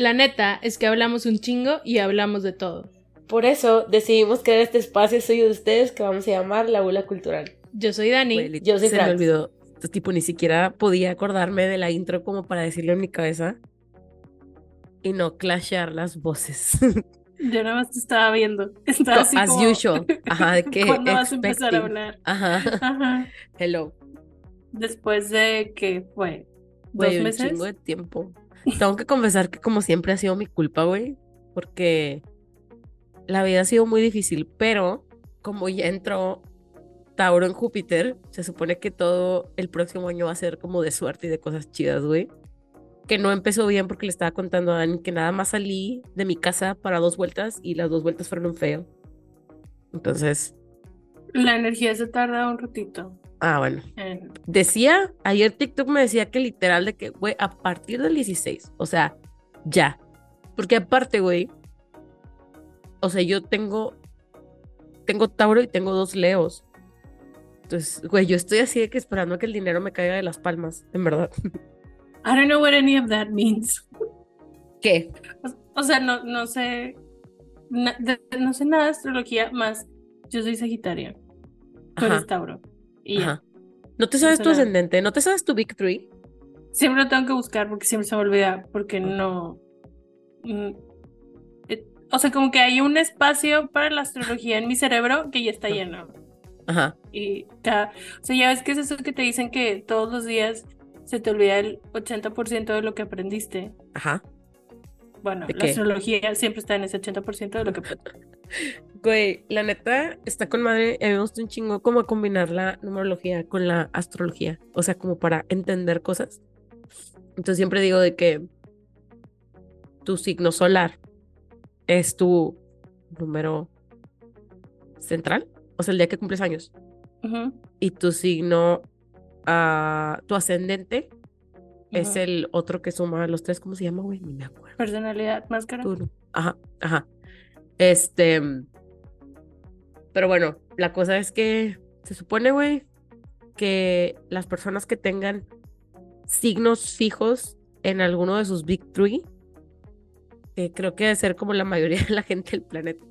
La neta es que hablamos un chingo y hablamos de todo. Por eso decidimos crear este espacio suyo de ustedes que vamos a llamar La Bula Cultural. Yo soy Dani. Güey, Yo soy se me Franz. olvidó. Este tipo ni siquiera podía acordarme de la intro como para decirlo en mi cabeza. Y no clashear las voces. Yo nada más te estaba viendo. Estaba así As como, usual. Ajá, de que ¿Cuándo vas a empezar a expecting. hablar? Ajá. Ajá. Hello. Después de que fue dos Güey, un meses. chingo de tiempo. Tengo que confesar que como siempre ha sido mi culpa, güey. Porque la vida ha sido muy difícil, pero como ya entró Tauro en Júpiter, se supone que todo el próximo año va a ser como de suerte y de cosas chidas, güey. Que no empezó bien porque le estaba contando a Dani que nada más salí de mi casa para dos vueltas y las dos vueltas fueron un feo. Entonces, La energía se tarda un ratito. Ah, bueno. en- Decía, ayer TikTok me decía que literal de que, güey, a partir del 16, o sea, ya. Porque aparte, güey, o sea, yo tengo, tengo Tauro y tengo dos Leos. Entonces, güey, yo estoy así de que esperando a que el dinero me caiga de las palmas, en verdad. I don't know what any of that means. ¿Qué? O sea, no, no sé. no sé nada de astrología más. Yo soy Sagitario. Tú eres Tauro. Y ajá. ¿No te sabes tu ascendente? ¿No te sabes tu Big Three? Siempre lo tengo que buscar porque siempre se me olvida. Porque no. mm, eh, o sea, como que hay un espacio para la astrología en mi cerebro que ya está lleno. Ajá. Y cada, o sea, ya ves que es eso que te dicen que todos los días se te olvida el 80% de lo que aprendiste. Ajá. Bueno, ¿De la qué? astrología siempre está en ese 80% de lo que Güey, la neta está con madre. A mí me gusta un chingo como combinar la numerología con la astrología. O sea, como para entender cosas. Entonces siempre digo de que tu signo solar es tu número central. O sea, el día que cumples años. Y tu signo, ah, tu ascendente es el otro que suma los tres. ¿Cómo se llama, güey? Ni me acuerdo. Personalidad, máscara. Tú. Ajá, ajá. Este. Pero bueno, la cosa es que se supone, güey, que las personas que tengan signos fijos en alguno de sus Big Three, que creo que debe ser como la mayoría de la gente del planeta,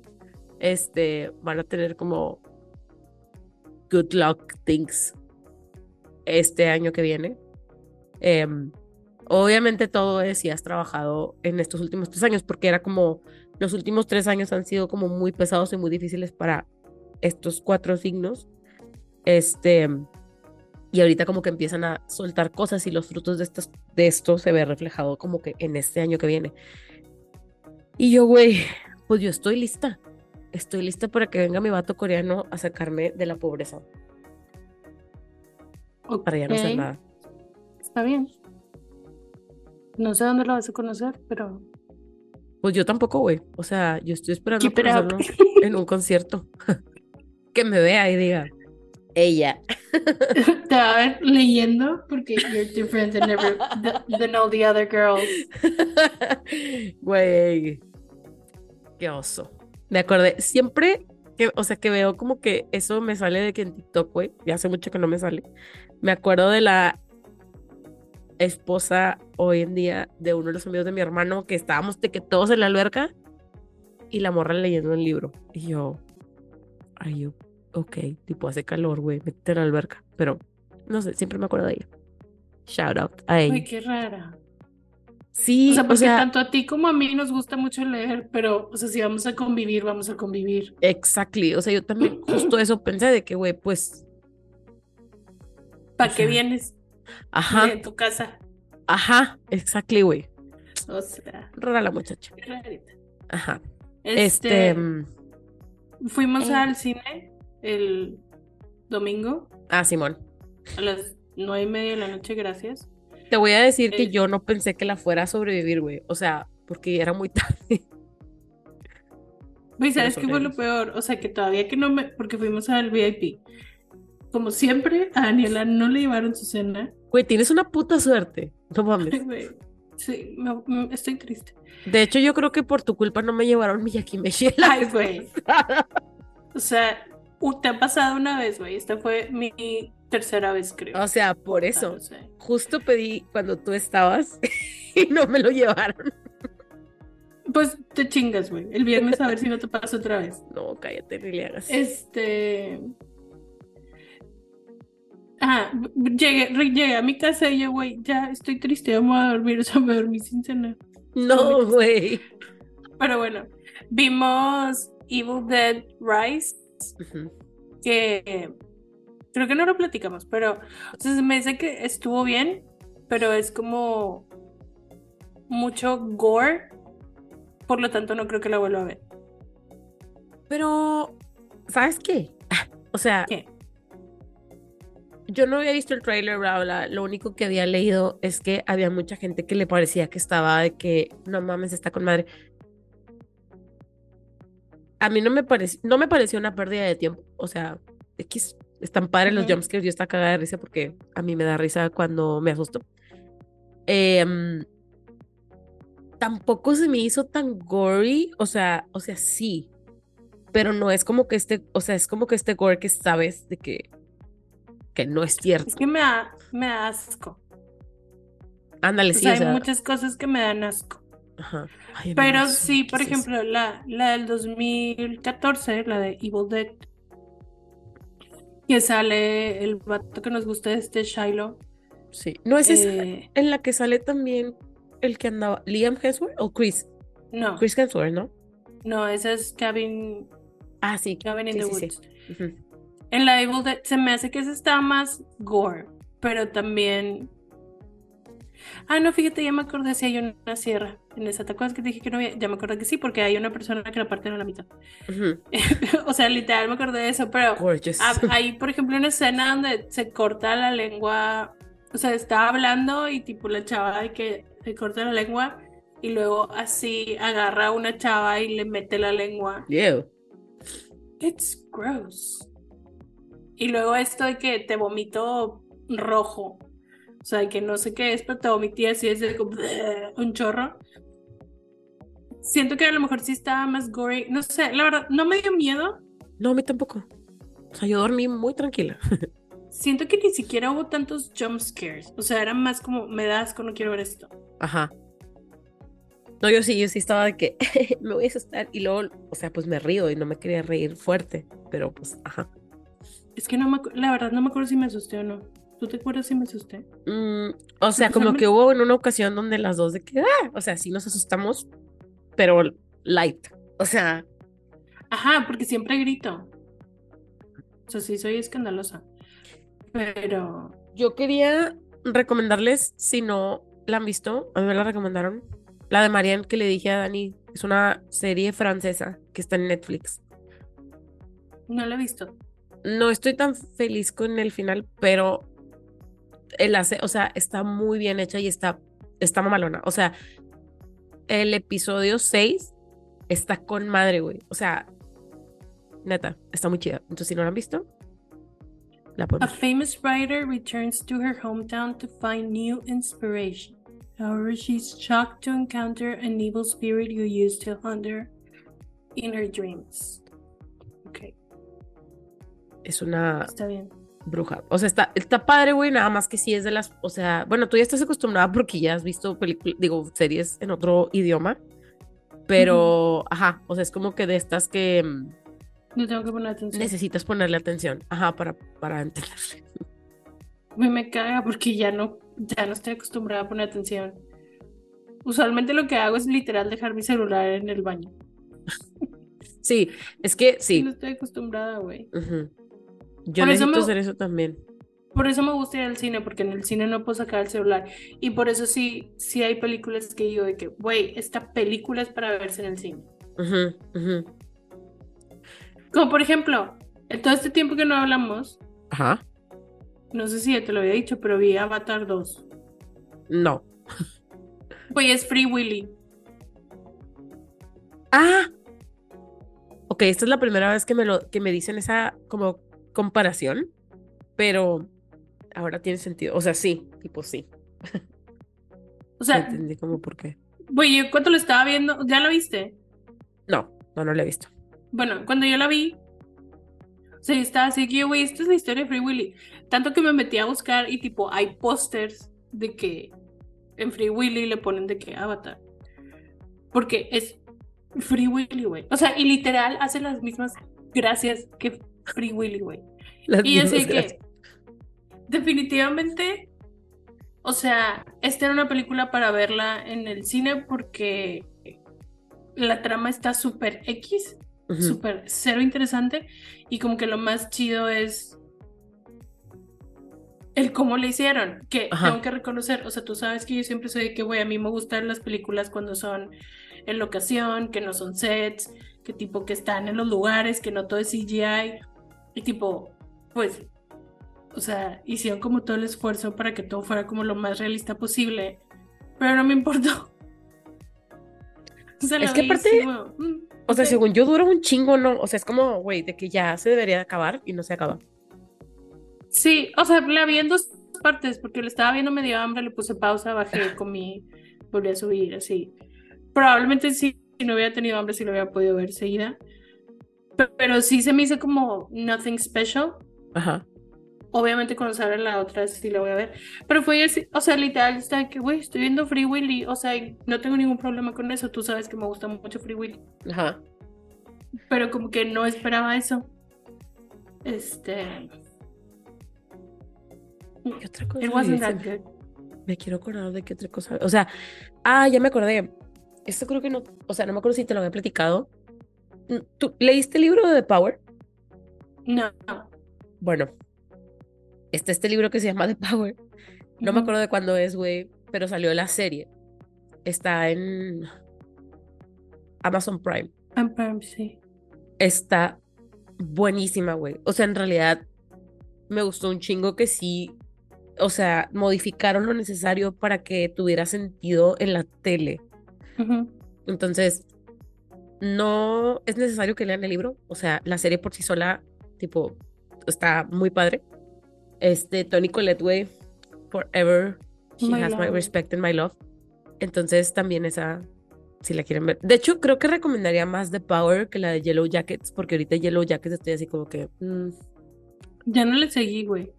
este, van a tener como good luck things este año que viene. Em, obviamente todo es si has trabajado en estos últimos tres años, porque era como los últimos tres años han sido como muy pesados y muy difíciles para estos cuatro signos. Este, y ahorita como que empiezan a soltar cosas y los frutos de, estos, de esto se ve reflejado como que en este año que viene. Y yo, güey, pues yo estoy lista. Estoy lista para que venga mi vato coreano a sacarme de la pobreza, para ya no hacer nada. Está bien. No sé dónde lo vas a conocer, pero Pues yo tampoco, güey. O sea, yo estoy esperando conocerlo en un concierto. que me vea y diga, ella. Te va a ver leyendo porque you're different than, every, th- than all the other girls. Güey. Qué oso. Me acordé, siempre que, o sea, que veo como que eso me sale de que en TikTok, güey, ya hace mucho que no me sale. Me acuerdo de la esposa hoy en día de uno de los amigos de mi hermano que estábamos de que todos en la alberca y la morra leyendo el libro. Y yo, are you ok? Tipo, hace calor, güey, métete en la alberca. Pero, no sé, siempre me acuerdo de ella. Shout out a ella. Uy, qué rara. Sí, O sea, o porque sea, tanto a ti como a mí nos gusta mucho leer, pero, o sea, si vamos a convivir, vamos a convivir. Exactly. O sea, yo también justo eso pensé de que, güey, pues, ¿Para O qué sea, vienes ajá, de tu casa? ajá, exactly, güey. O sea, Rara la muchacha. rarita. Ajá. Este, Este, mm, fuimos eh. al cine el domingo ah, Simón. a las nueve y media de la noche, gracias. Te voy a decir que Eh. yo no pensé que la fuera a sobrevivir, güey. O sea, porque era muy tarde. Güey, ¿sabes qué fue lo peor? O sea, que todavía que no me, porque fuimos al VIP. Como siempre, a Daniela no le llevaron su cena. Güey, tienes una puta suerte. No mames. güey, Sí, me- me- estoy triste. De hecho, yo creo que por tu culpa no me llevaron mi yakimeshi. la Ay, güey. O sea, te ha pasado una vez, güey. Esta fue mi tercera vez, creo. O sea, por Ah, eso. no sé. Justo pedí cuando tú estabas y no me lo llevaron. Pues te chingas, güey. El viernes a ver si no te pasa otra vez. No, cállate, ni le hagas. Este. Ah, llegué, llegué a mi casa y yo, güey, ya estoy triste, vamos a dormir, o sea, me dormí sin cenar. No, güey. Pero bueno, vimos Evil Dead Rise, que creo que no lo platicamos, pero o sea, me dice que estuvo bien, pero es como mucho gore, por lo tanto no creo que la vuelva a ver. Pero, ¿sabes qué? O sea, ¿Qué? Yo no había visto el trailer, bla, bla. Lo único que había leído es que había mucha gente que le parecía que estaba de que, no mames, está con madre. A mí no me pareció, no me pareció una pérdida de tiempo. O sea, X, están padres los jumpscares. Yo estaba cagada de risa porque a mí me da risa cuando me asusto. Em, tampoco se me hizo tan gory. O sea, o sea, sí. Pero no es como que este, o sea, es como que este gore que sabes de que, que no es cierto. Es que me da, me da asco. Ándale, O sí, sea, o hay muchas cosas que me dan asco. ajá. Ay, Pero no, sí, ¿qué por es ejemplo, la, la del 2014, la de Evil Dead, que sale el vato que nos gusta, este Shiloh. Sí. No es esa eh, en la que sale también el que andaba, Liam Hemsworth o Chris, no, Chris Hemsworth, ¿no? no, esa es Cabin, Ah, sí. Cabin in sí, the sí, sí. Woods. En la Evil Dead se me hace que esa está más gore, pero también. Ah, no, fíjate, ya me acordé si hay una sierra en esa. ¿Te acuerdas que te dije que no había? Ya me acordé que sí, porque hay una persona que la parten a la mitad. O sea, literal me acordé de eso, pero Gorgeous. ah, hay, por ejemplo, una escena donde se corta la lengua. O sea, está hablando y tipo la chava de que se corta la lengua y luego así agarra a una chava y le mete la lengua. Ew. It's gross. Y luego esto de que te vomito rojo. O sea, que no sé qué es, pero te vomité así, es de un chorro. Siento que a lo mejor sí estaba más gory. No sé, la verdad, no me dio miedo. No, a mí tampoco. O sea, yo dormí muy tranquila. Siento que ni siquiera hubo tantos jump scares. O sea, era más como, me da asco, no quiero ver esto. Ajá. No, yo sí, yo sí estaba de que me voy a asustar y luego, o sea, pues me río y no me quería reír fuerte, pero pues, ajá. Es que no me la verdad no me acuerdo si me asusté o no. ¿Tú te acuerdas si me asusté? Mm, o sea, como que hubo en una ocasión donde las dos de que, ah, o sea, sí nos asustamos, pero light. O sea, Ajá, porque siempre grito. O sea, sí soy escandalosa. Pero yo quería recomendarles, si no la han visto, a mí me la recomendaron, la de Marianne que le dije a Dani, es una serie francesa que está en Netflix. no la he visto. No estoy tan feliz con el final, pero el hace, o sea, está muy bien hecha y está, está mamalona. O sea, el episodio 6 está con madre, güey. O sea, neta, está muy chida. Entonces, si no la han visto, la A famous writer returns to her hometown to find new inspiration. However, she's shocked to encounter an evil spirit who used to hunt her in her dreams. Ok, Es una está bien. bruja. O sea, está, está padre, güey, nada más que sí es de las, o sea, bueno, tú ya estás acostumbrada porque ya has visto películas, digo, series en otro idioma. Pero, ajá, o sea, es como que de estas que mm, No tengo que poner atención. necesitas ponerle atención, ajá, para, para entenderle. Me, me caga porque ya no, ya no estoy acostumbrada a poner atención. Usualmente lo que hago es literal dejar mi celular en el baño. Sí, es que No sí. estoy acostumbrada, güey. ujú. Yo Por eso necesito me- hacer eso también. Por eso me gusta ir al cine, porque en el cine no puedo sacar el celular. Y por eso sí, sí hay películas que digo de que, güey, esta película es para verse en el cine. Como por ejemplo, en todo este tiempo que no hablamos, Ajá. no sé si ya te lo había dicho, pero vi Avatar 2. No. Güey, es Free Willy. Ah. Ok, esta es la primera vez que me lo que me dicen esa como comparación, pero ahora tiene sentido. O sea, sí, tipo sí. O sea, Entendí como por qué. güey, yo cuando lo estaba viendo, ¿ya lo viste? No, no, no lo he visto. Bueno, cuando yo la vi, o sea, estaba así que, güey, esta es la historia de Free Willy. Tanto que me metí a buscar y tipo, hay pósters de que en Free Willy le ponen de que Avatar. Porque es Free Willy, güey. O sea, y literal hace las mismas gracias que Free Willy, güey. Las Y yo sé que definitivamente, o sea, esta era una película para verla en el cine porque la trama está súper X, Ujú. súper cero interesante y como que lo más chido es el cómo le hicieron, que Ajá. tengo que reconocer, o sea, tú sabes que yo siempre soy de que, güey, a mí me gustan las películas cuando son en locación, que no son sets, que tipo que están en los lugares, que no todo es CGI, y tipo, pues, o sea, hicieron como todo el esfuerzo para que todo fuera como lo más realista posible, pero no me importó. O sea, Es que aparte, como, mm, O sea, según yo dura un chingo, ¿no? O sea, es como, güey, de que ya se debería de acabar y no se acaba. Sí, o sea, la vi en dos partes, porque lo estaba viendo medio hambre, le puse pausa, bajé, comí, volví a subir, así. Probablemente sí, si no hubiera tenido hambre, sí lo hubiera podido ver seguida. Pe- Pero sí se me hizo como nothing special. Ajá. Obviamente cuando salga la otra sí la voy a ver. Pero fue así, o sea, literal, está que, güey, estoy viendo Free Willy. O sea, no tengo ningún problema con eso. Tú sabes que me gusta mucho Free Willy. Ajá. Pero como que no esperaba eso. Este. ¿Qué otra cosa? It wasn't dice? that good. Me quiero acordar de qué otra cosa. O sea, ah, ya me acordé. Esto creo que no, o sea, no me acuerdo si te lo había platicado. ¿Tú leíste el libro de The Power? No. Bueno, está este libro que se llama The Power. No me acuerdo de cuándo es, güey, pero salió la serie. Está en Amazon Prime. I'm Prime, sí. Está buenísima, güey. O sea, en realidad me gustó un chingo que sí, o sea, modificaron lo necesario para que tuviera sentido en la tele. Entonces, no es necesario que lean el libro. O sea, la serie por sí sola, tipo, está muy padre. Este, Tony Collette, güey, forever, she My has my love. respect and my love. Entonces, también esa, si la quieren ver. De hecho, creo que recomendaría más The Power que la de Yellow Jackets, porque ahorita Yellow Jackets estoy así como que, mm, Ya no le seguí, güey.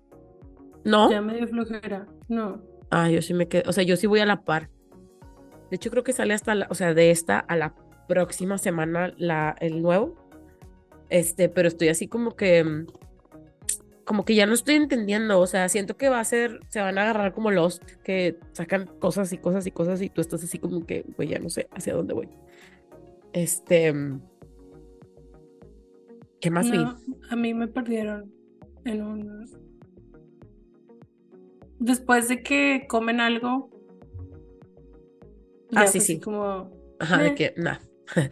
¿no? Ya me dio flojera. No. Ah, yo sí me quedo, o sea, yo sí voy a la par. De hecho, creo que sale hasta, la, o sea, de esta a la próxima semana la, el nuevo. Este, pero estoy así como que, mm, como que ya no estoy entendiendo, o sea, siento que va a ser, se van a agarrar como Lost, que sacan cosas y cosas y cosas y tú estás así como que, güey, ya no sé hacia dónde voy. Este, ¿qué más vi? A mí me perdieron en un... Después de que comen algo. Ah, sí, sí. Como... Ajá, de Eh. que, nada.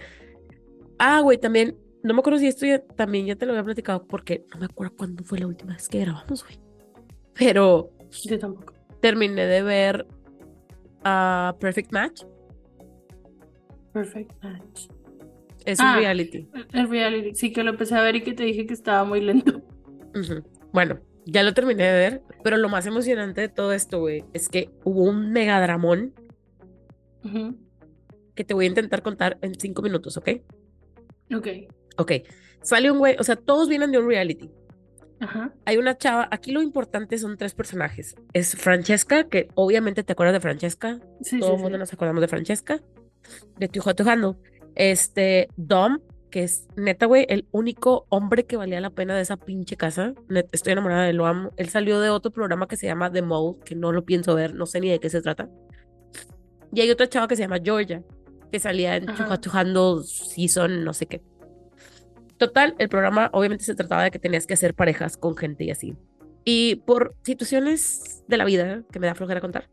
ah, güey, también, no me acuerdo si esto ya, también ya te lo había platicado porque no me acuerdo cuándo fue la última vez que grabamos, güey. Pero Yo tampoco. terminé de ver ah, Perfect Match. Perfect match. Es Ah. un reality. El reality, sí que lo empecé a ver y que te dije que estaba muy lento. Bueno, ya lo terminé de ver, pero lo más emocionante de todo esto, güey, es que hubo un megadramón Ujú. que te voy a intentar contar en cinco minutos, ¿ok? Ok. Ok, sale un güey, o sea, todos vienen de un reality. Ajá. Hay una chava, aquí lo importante son tres personajes. Es Francesca, que obviamente te acuerdas de Francesca, Sí, todo sí, el mundo sí. nos acordamos de Francesca, de Tujo Tujando. Este, Dom, que es neta, güey, el único hombre que valía la pena de esa pinche casa. Net- estoy enamorada de él, lo amo. Él salió de otro programa que se llama The Mole, que no lo pienso ver, no sé ni de qué se trata. Y hay otra chava que se llama Georgia, que salía en. Tujo Season, no sé qué. Total, el programa obviamente se trataba de que tenías que hacer parejas con gente y así. Y por situaciones de la vida que me da flojera contar,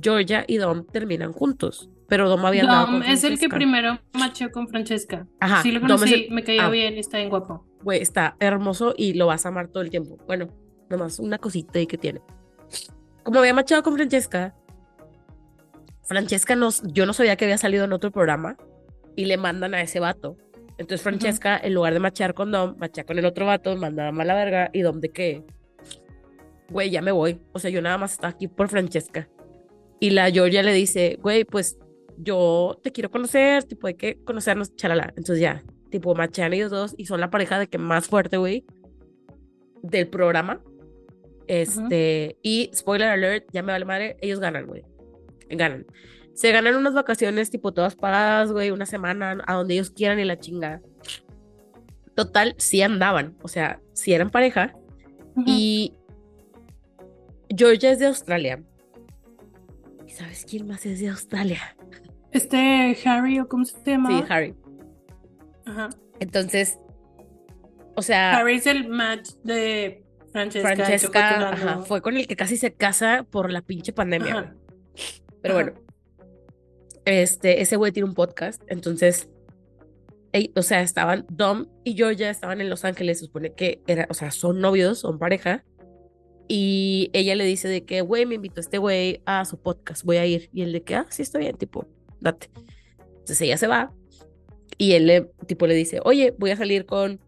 Georgia y Dom terminan juntos. Pero Dom había andado Dom con es el que primero macheó con Francesca. Ajá, Sí lo conocí, el- me cayó ah. bien y está bien guapo. Güey, está hermoso y lo vas a amar todo el tiempo. Bueno, nomás una cosita ahí que tiene. Como había machado con Francesca, Francesca no, yo no sabía que había salido en otro programa y le mandan a ese vato. Entonces Francesca, en lugar de machear con Dom, machea con el otro vato, manda a mala verga y Dom de qué. Güey, ya me voy. O sea, yo nada más estaba aquí por Francesca. Y la Georgia le dice, güey, pues yo te quiero conocer, tipo, hay que conocernos, chalala. Entonces ya, tipo, machean ellos dos y son la pareja de que más fuerte, güey, del programa. Este, y spoiler alert, ya me vale madre, ellos ganan, güey. Ganan. Se ganan unas vacaciones tipo todas pagadas, güey, una semana, a donde ellos quieran y la chingada. Total, sí andaban, o sea, sí eran pareja. Ujú. Y Georgia es de Australia. ¿Y sabes quién más es de Australia? Este Harry, o cómo se llama? Sí, Harry. Ajá. Entonces, o sea, Harry es el match de Francesca. Francesca ajá, fue con el que casi se casa por la pinche pandemia. Ajá. Pero Ajá. bueno, este, ese güey tiene un podcast, entonces, o sea, estaban, Dom y Georgia estaban en Los Ángeles, se supone que era, o sea, son novios, son pareja, y ella le dice de que, güey, me invitó este güey a su podcast, voy a ir, y él de que, ah, sí, está bien, tipo, date. Entonces ella se va, y él le, tipo, le dice, oye, voy a salir con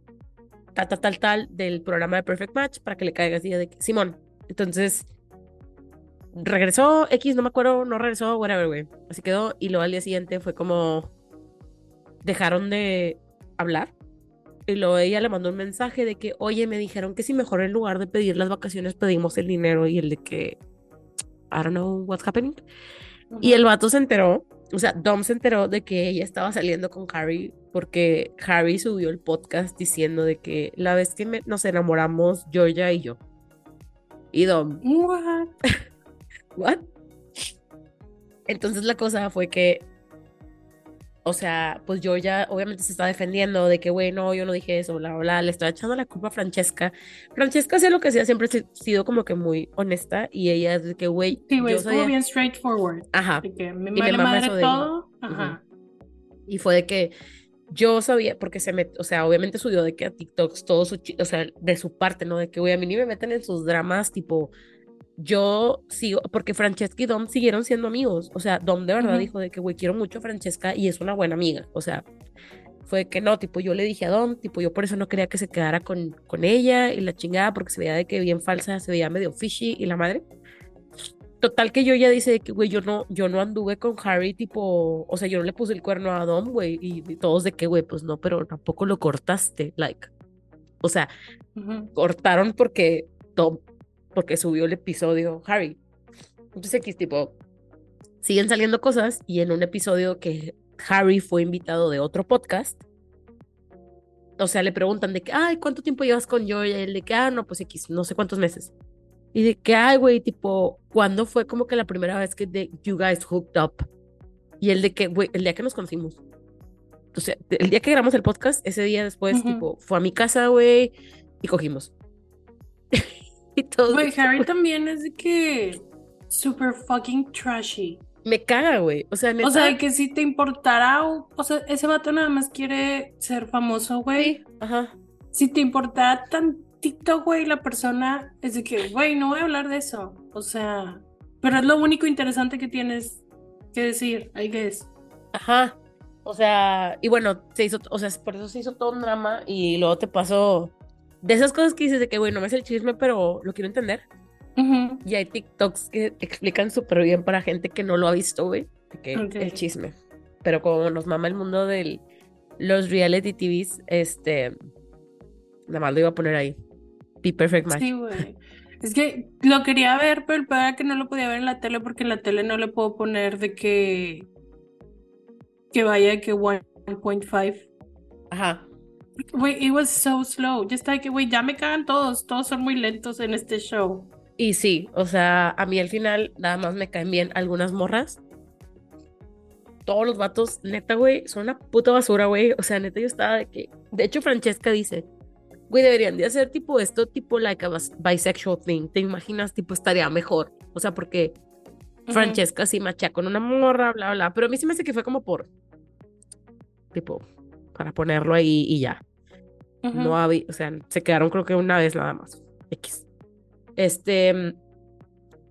tal, tal, tal, tal del programa de Perfect Match para que le caigas, ella de que, Simón, entonces regresó, X, no me acuerdo, no regresó, whatever, güey. Así quedó. Y luego al día siguiente fue como. Dejaron de hablar. Y luego ella le mandó un mensaje de que, oye, me dijeron que si mejor en lugar de pedir las vacaciones pedimos el dinero. Y el de que. I don't know what's happening. Y el vato se enteró. O sea, Dom se enteró de que ella estaba saliendo con Harry porque Harry subió el podcast diciendo de que la vez que me- nos enamoramos, Georgia y yo. Y Dom, What? ¿What? Entonces la cosa fue que, o sea, pues yo ya obviamente se está defendiendo de que, güey, no, yo no dije eso, bla, bla, le estoy echando la culpa a Francesca. Francesca hacía lo que hacía, siempre ha sido como que muy honesta y ella es de que, güey, Sí, güey, sabía- bien straightforward. Ajá, De que me vale madre eso de todo. Ajá. y fue de que yo sabía, porque se me, o sea, obviamente subió de que a TikToks todo su, o sea, de su parte, ¿no? De que, güey, a mí ni me meten en sus dramas, tipo, yo sigo, porque Francesca y Dom siguieron siendo amigos, o sea, Dom de verdad Ujú. dijo de que, güey, quiero mucho a Francesca y es una buena amiga, o sea, fue que no, tipo, yo le dije a Dom, tipo, yo por eso no quería que se quedara con, con ella y la chingada, porque se veía de que bien falsa, se veía medio fishy y la madre. Total que yo ya dice de que, güey, yo no, yo no anduve con Harry, tipo, o sea, yo no le puse el cuerno a Dom, güey, y, y todos de que, güey, pues no, pero tampoco lo cortaste, like. O sea, cortaron porque Dom, porque subió el episodio Harry. Entonces aquí, tipo, siguen saliendo cosas y en un episodio que Harry fue invitado de otro podcast, o sea, le preguntan de que, ay, ¿cuánto tiempo llevas con Georgia? Y él de que, ah, no, pues X, no sé cuántos meses. Y de que, ay, güey, tipo, ¿cuándo fue como que la primera vez que de, you guys hooked up? Y el de que, güey, el día que nos conocimos. O sea, el día que grabamos el podcast, ese día después, Ujú. tipo, fue a mi casa, güey, y cogimos. y todo. Güey, Harry también es de que super fucking trashy. Me caga, güey. O sea, neta. O sea, de que si te importara, o o sea, ese vato nada más quiere ser famoso, güey. sí, ajá. Si te importara tantito, güey, la persona, es de que, güey, no voy a hablar de eso. O sea, pero es lo único interesante que tienes que decir, I guess. Ajá. O sea, y bueno, se hizo, o sea, por eso se hizo todo un drama y luego te pasó de esas cosas que dices de que, güey, no me es el chisme, pero lo quiero entender. Ujú. Y hay TikToks que explican súper bien para gente que no lo ha visto, güey, que Ok. el chisme. Pero como nos mama el mundo de los reality TVs, este, nada más lo iba a poner ahí. Be Perfect Match. Sí, güey. Es que lo quería ver, pero el peor era que no lo podía ver en la tele porque en la tele no le puedo poner de que que vaya de que 1.5. Ajá. Güey, it was so slow. Ya está de que, güey, ya me cagan todos. Todos son muy lentos en este show. Y sí, o sea, a mí al final nada más me caen bien algunas morras. Todos los vatos, neta, güey, son una puta basura, güey. O sea, neta, yo estaba de que. De hecho, Francesca dice, güey, deberían de hacer tipo esto, tipo like a bis- bisexual thing. ¿Te imaginas? Tipo, estaría mejor. O sea, porque. Francesca sí machea con una morra, bla, bla. Pero a mí sí me hace que fue como por. Tipo, para ponerlo ahí y ya. Ujú. No había, o sea, se quedaron creo que una vez nada más. X. Este, mm,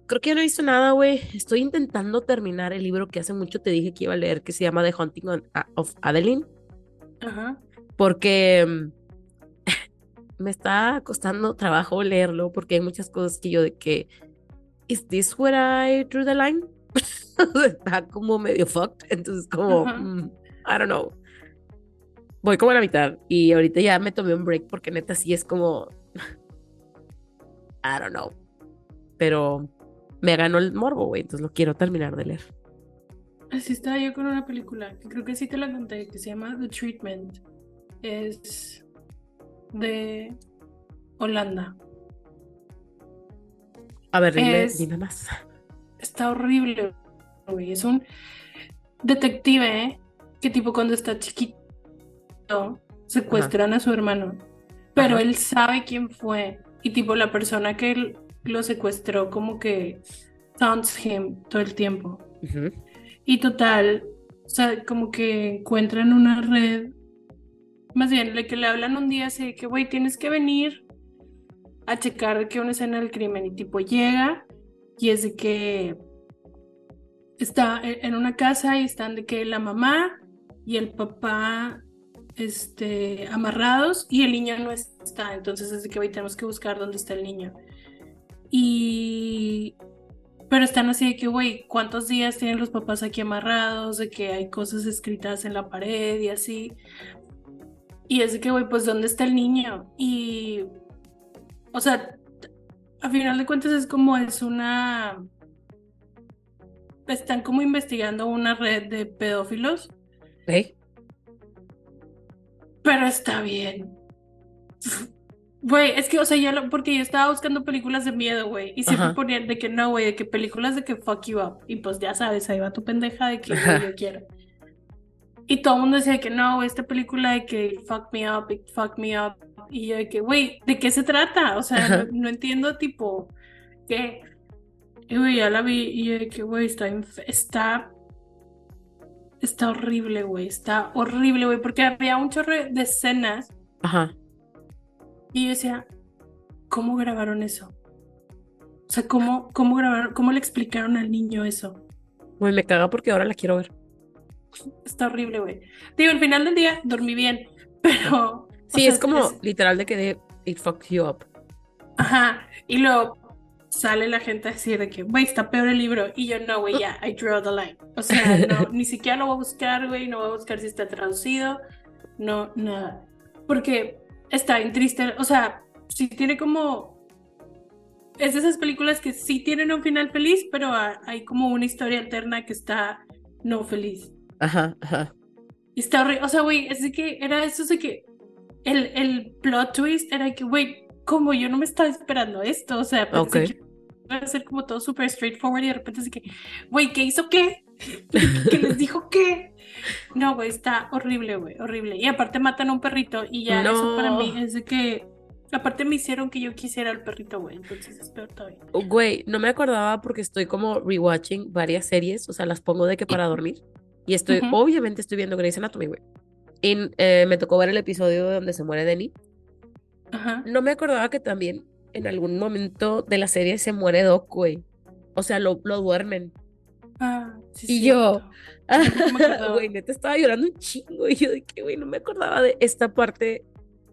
creo que ya no he visto nada, güey. Estoy intentando terminar el libro que hace mucho te dije que iba a leer, que se llama The Hunting on- a- of Adeline, Ajá. porque mm, me está costando trabajo leerlo, porque hay muchas cosas que yo de que, ¿is this where I drew the line? está como medio fucked, entonces como, mm, I don't know. Voy como a la mitad y ahorita ya me tomé un break porque neta sí es como, I don't know. Pero me ganó el morbo, güey, entonces lo quiero terminar de leer. Así estaba yo con una película, que creo que sí te la conté, que se llama The Treatment. Es de Holanda. A ver, dime, Es- dime más. Está horrible, güey. Es un detective. Que tipo cuando está chiquito secuestran a su hermano. Pero Ajá. él sabe quién fue. Y tipo la persona que lo secuestró como que taunts him todo el tiempo. Y total, o sea, como que encuentran una red. Más bien, le que le hablan un día así de que, güey, tienes que venir a checar que una escena del crimen. Y tipo llega y es de que está e- en una casa y están de que la mamá y el papá este, amarrados y el niño no está. Entonces es de que, güey, tenemos que buscar dónde está el niño. Y pero están así de que, güey, ¿cuántos días tienen los papás aquí amarrados? De que hay cosas escritas en la pared y así. Y es de que, güey, pues ¿dónde está el niño? Y, o sea, a final de cuentas es como es una... Están como investigando una red de pedófilos, Ok. Pero está bien. Güey, es que, o sea, ya lo, porque yo estaba buscando películas de miedo, güey, y siempre Ajá. ponían de que no, güey, de que películas de que fuck you up, y pues ya sabes, ahí va tu pendeja de que yo quiero. Y todo el mundo decía que no, güey, esta película de que fuck me up, fuck me up, y yo de que, güey, ¿de qué se trata? O sea, no, no entiendo, tipo, que, y güey, ya la vi, y yo de que, güey, está, está, está horrible, güey, está horrible, güey, porque había un chorro de escenas Ajá. y yo decía, ¿cómo grabaron eso? O sea, ¿cómo, cómo grabaron, cómo le explicaron al niño eso? Güey, me caga porque ahora la quiero ver. Está horrible, güey. Digo, al final del día dormí bien, pero... Sí, sea, es como literal de que de it fucked you up. Ajá, y luego sale la gente a decir de que, güey, está peor el libro. Y yo, no, güey, ya, I draw the line. O sea, no, ni siquiera lo voy a buscar, güey, no voy a buscar si está traducido, no, nada. Porque está bien triste, o sea, sí tiene como... Es de esas películas que sí tienen un final feliz, pero ha- hay como una historia alterna que está no feliz. Ajá, ajá. Y está horrible. O sea, güey, es de que era eso de que el, el plot twist era que, güey, como yo no me estaba esperando esto. O sea, pensé Ok. que iba a ser como todo súper straightforward y de repente así que, güey, ¿qué hizo qué? ¿Qué les dijo qué? No, güey, está horrible, güey, horrible. Y aparte matan a un perrito y ya eso para mí No. es de que. Aparte me hicieron que yo quisiera al perrito, güey. Entonces es peor todavía. Oh, Güey, no me acordaba porque estoy como rewatching varias series, o sea, las pongo de que para dormir. Y estoy, Ujú. obviamente estoy viendo Grey's Anatomy, güey. Y eh, me tocó ver el episodio donde se muere Denny. Ajá. No me acordaba que también en algún momento de la serie se muere Doc, güey. O sea, lo, lo duermen. Ah, sí, Y yo. Güey, neta estaba llorando un chingo. Y yo de que, güey, no me acordaba de esta parte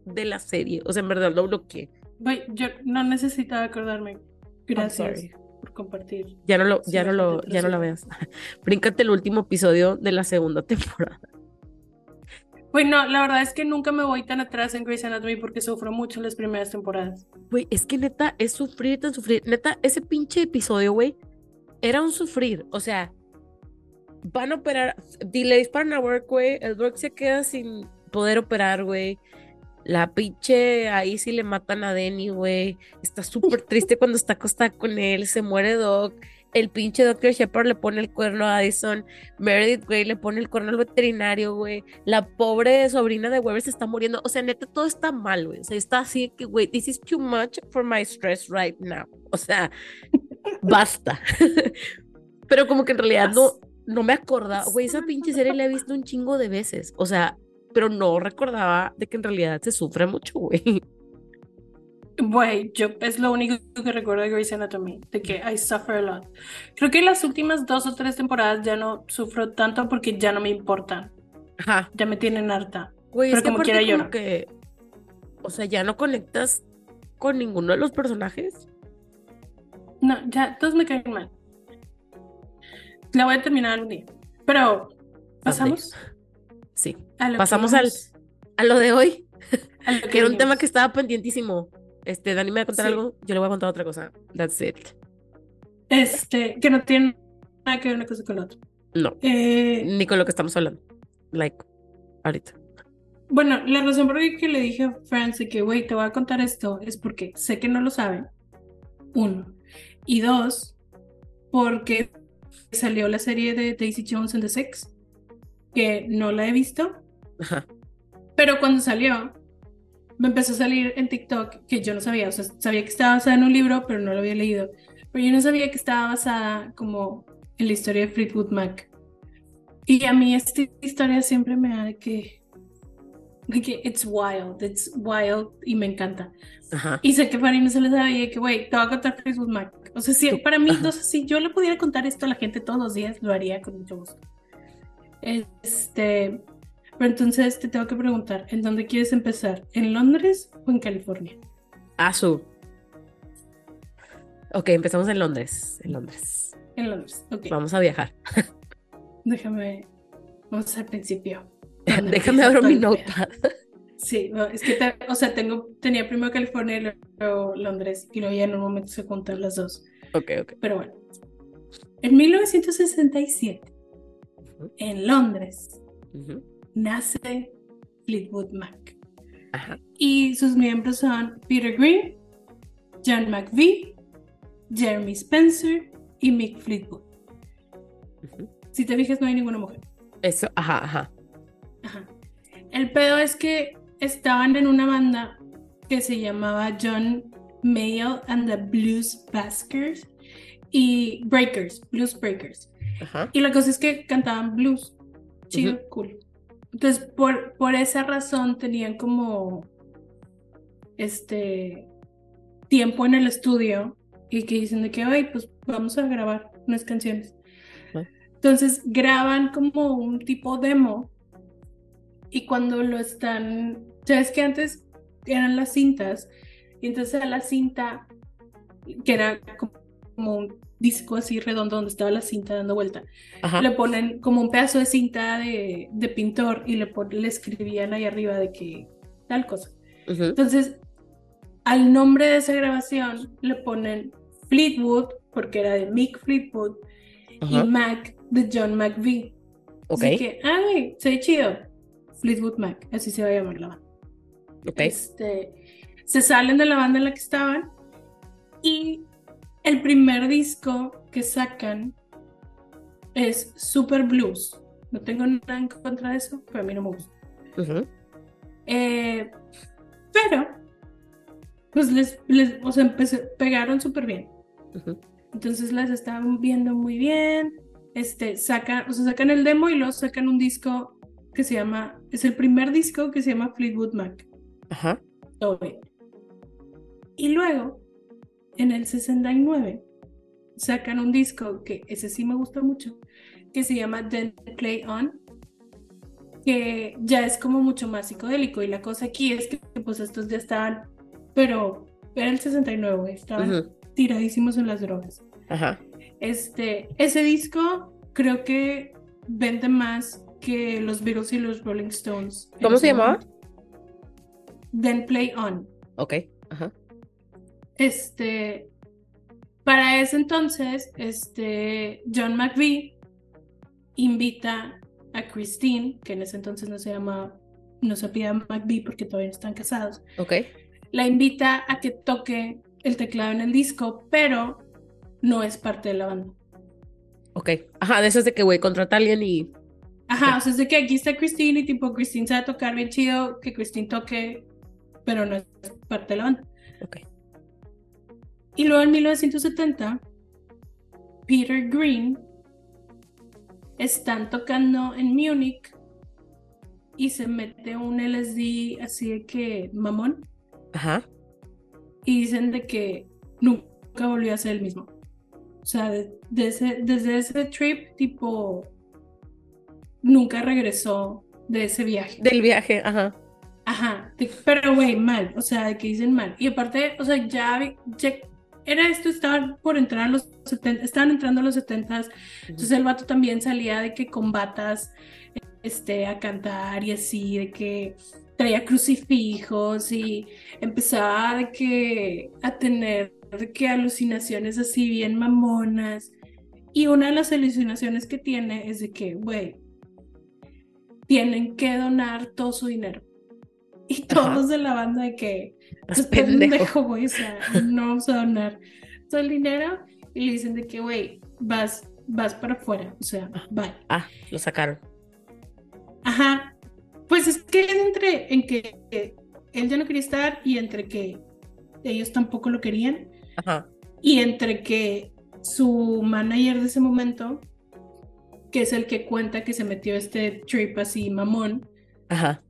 de la serie. O sea, en verdad lo bloqueé. Güey, yo no necesitaba acordarme. Gracias por compartir. Ya no lo, ya no lo, ya no veas. Bríncate el último episodio de la segunda temporada. Güey, no, la verdad es que nunca me voy tan atrás en Grey's Anatomy porque sufro mucho en las primeras temporadas. Güey, es que neta, es sufrir, tan sufrir. Neta, ese pinche episodio, güey, era un sufrir. O sea, van a operar, di- le disparan a Work, güey. El Work se queda sin poder operar, güey. La pinche ahí sí le matan a Denny, güey. Está súper triste cuando está acostada con él. Se muere Doc. El pinche Dr. Shepard le pone el cuerno a Addison. Meredith, güey, le pone el cuerno al veterinario, güey. La pobre sobrina de Weber se está muriendo. O sea, neta, todo está mal, güey. O sea, está así que, güey, this is too much for my stress right now. O sea, basta. Pero como que en realidad no, no me acordaba. Güey, esa pinche serie la he visto un chingo de veces. O sea, pero no recordaba de que en realidad se sufre mucho, güey. Güey, yo es lo único que recuerdo de Grey's Anatomy, de que I suffer a lot. Creo que las últimas dos o tres temporadas ya no sufro tanto porque ya no me importan. Ajá. Ya me tienen harta. Güey, Pero es que como quiera lloro. que, o sea, ya no conectas con ninguno de los personajes. No, ya, todos me caen mal. La voy a terminar algún día. Pero, ¿pasamos? Sí. A lo que Pasamos al- A lo de hoy, a lo que era un tema que estaba pendientísimo. Este, Dani me va a contar Sí. algo, yo le voy a contar otra cosa. That's it. Este, que no tiene nada que ver una cosa con la otra. No, Eh, ni con lo que estamos hablando. Like, ahorita. bueno, la razón por la que le dije a Franz que, güey, te voy a contar esto es porque sé que no lo saben. Uno. Y dos, porque salió la serie de Daisy Jones and the Six, que no la he visto, Ajá. pero cuando salió, me empezó a salir en TikTok que yo no sabía, o sea, sabía que estaba basada en un libro, pero no lo había leído. Pero yo no sabía que estaba basada como en la historia de Fleetwood Mac. Y a mí esta historia siempre me da que, que it's wild, it's wild y me encanta. Ajá. Y sé que para mí no se les sabía que, güey, te voy a contar Fleetwood Mac. O sea, si, para mí, ajá. entonces, si yo le pudiera contar esto a la gente todos los días, lo haría con mucho gusto. Este, pero entonces te tengo que preguntar, ¿en dónde quieres empezar? ¿En Londres o en California? Azul. Ok, empezamos en Londres. En Londres. En Londres, ok. Vamos a viajar. Déjame, vamos al principio. Déjame abrir mi notepad. Sí, no, es que, te- o sea, tengo, tenía primero California y luego Londres, y luego ya en un momento se juntan las dos. Ok, ok. Pero bueno, en 1967, Ujú. en Londres, Ujú. Nace Fleetwood Mac. Ajá. Y sus miembros son Peter Green, John McVie, Jeremy Spencer y Mick Fleetwood. Si te fijas, no hay ninguna mujer. Eso, ajá, ajá. Ajá. El pedo es que estaban en una banda que se llamaba John Mayall and the Blues Baskers y Breakers, Blues Breakers. Ajá. Y la cosa es que cantaban blues. Chido, cool. Entonces, por, por esa razón tenían como este tiempo en el estudio y que dicen de que, ay, pues vamos a grabar unas canciones. Ajá. Entonces graban como un tipo demo y cuando lo están, sabes que antes eran las cintas y entonces a la cinta que era como un disco así redondo donde estaba la cinta dando vuelta, Ajá. le ponen como un pedazo de cinta de, de pintor y le, pon- le escribían ahí arriba de que tal cosa. Ujú. Entonces, al nombre de esa grabación le ponen Fleetwood, porque era de Mick Fleetwood, Ajá. y Mac de John McVie. Ok. Así que, ay, se ve chido. Fleetwood Mac, así se va a llamar la banda. Ok. Este, se salen de la banda en la que estaban y el primer disco que sacan es Super Blues. No tengo nada en contra de eso, pero a mí no me gusta. Eh, pero, pues les, les o sea, empecé- pegaron súper bien. Entonces las estaban viendo muy bien. Este, sacan, o sea, sacan el demo y luego sacan un disco que se llama, es el primer disco que se llama Fleetwood Mac. Ajá. Todo bien. Y luego, en el 69, sacan un disco que ese sí me gusta mucho, que se llama Then Play On, que ya es como mucho más psicodélico. Y la cosa aquí es que pues estos ya estaban, pero era el 69, güey, estaban Ujú. tiradísimos en las drogas. Ajá. Este, ese disco creo que vende más que los Beatles y los Rolling Stones. ¿Cómo se llamaba? Then Play On. Ok. Ajá. Este, para ese entonces, este, John McVie invita a Christine, que en ese entonces no se llama, no se apellida McVie porque todavía no están casados, Ok. la invita a que toque el teclado en el disco, pero no es parte de la banda. Ok. Ajá, de eso es de que, güey, contrata a alguien y. Ajá, o sea, es de que aquí está Christine y tipo Christine sabe tocar bien chido, que Christine toque, pero no es parte de la banda. Ok. Y luego en 1970, Peter Green están tocando en Múnich y se mete un LSD así de que mamón Ajá. y dicen de que nunca volvió a ser el mismo. O sea, de- de ese- desde ese trip, tipo, nunca regresó de ese viaje. Del viaje, ajá. Ajá, de- pero güey, mal, o sea, de que dicen mal. Y aparte, o sea, ya era esto, estaban por entrar a los 70, estaban entrando a los 70, entonces el vato también salía de que con batas, este, a cantar y así, de que traía crucifijos y empezaba de que a tener de que alucinaciones así bien mamonas. Y una de las alucinaciones que tiene es de que, güey, tienen que donar todo su dinero. Y todos Ajá. de la banda de que, "Estás pendejo. güey, o sea, no vamos a donar todo el dinero. Y le dicen de que, güey, vas, vas para afuera, o sea, bye. Ah, lo sacaron. Ajá. Pues es que es entre en que él ya no quería estar y entre que ellos tampoco lo querían Ajá. y entre que su manager de ese momento, que es el que cuenta que se metió este trip así mamón, Ajá.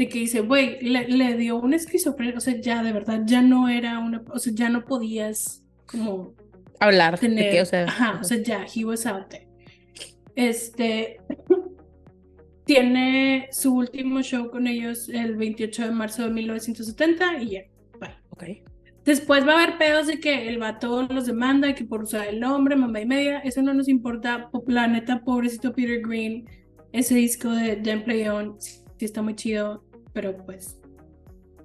De que dice, güey, le, le dio una esquizofrenia, o sea, ya de verdad, ya no era una, o sea, ya no podías como Hablar de tener, que, o sea. ajá, o sea, ya, he was out there. Este, tiene su último show con ellos el 28 de marzo de 1970 y ya, bye. Ok. Después va a haber pedos de que el vato los demanda y que por usar el nombre, mamá y media, eso no nos importa, po- la neta, pobrecito Peter Green, ese disco de Dem Play On, sí está muy chido, pero pues,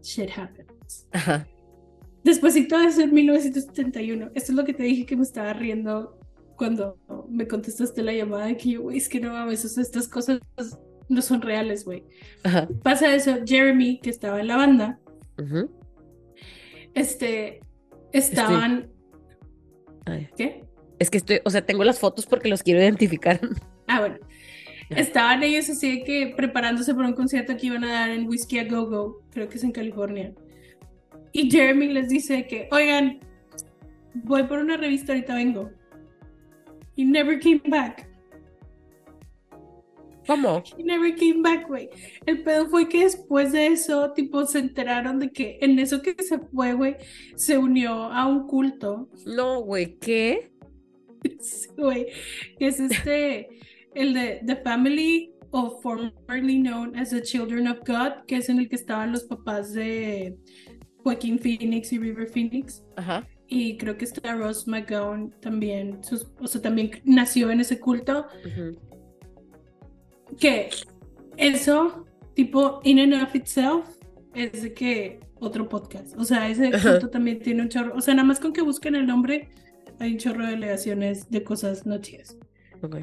shit happens. Ajá. Despuésito de eso, en 1971, esto es lo que te dije que me estaba riendo cuando me contestaste la llamada, de que yo, güey, es que no mames, o sea, estas cosas no son reales, güey. Ajá. Pasa eso, Jeremy, que estaba en la banda, este, estaban, ¿qué? Es que estoy, o sea, tengo las fotos porque los quiero identificar. Ah, bueno. Estaban ellos así de que preparándose para un concierto que iban a dar en Whiskey a Go Go, creo que es en California. Y Jeremy les dice que, oigan, voy por una revista, ahorita vengo. Y never came back. ¿Cómo? He never came back, güey. El pedo fue que después de eso, tipo, se enteraron de que en eso que se fue, güey, se unió a un culto, No, güey, ¿qué? Sí, güey, que es este, el de The Family of formerly known as the Children of God, que es en el que estaban los papás de Joaquín Phoenix y River Phoenix. Ajá. Y creo que está Ross McGowan también, sus- o sea, también nació en ese culto. Ujú. que eso, tipo, in and of itself, es de que otro podcast. O sea, ese culto también tiene un chorro. O sea, nada más con que busquen el nombre, hay un chorro de alegaciones de cosas no chidas. Ok.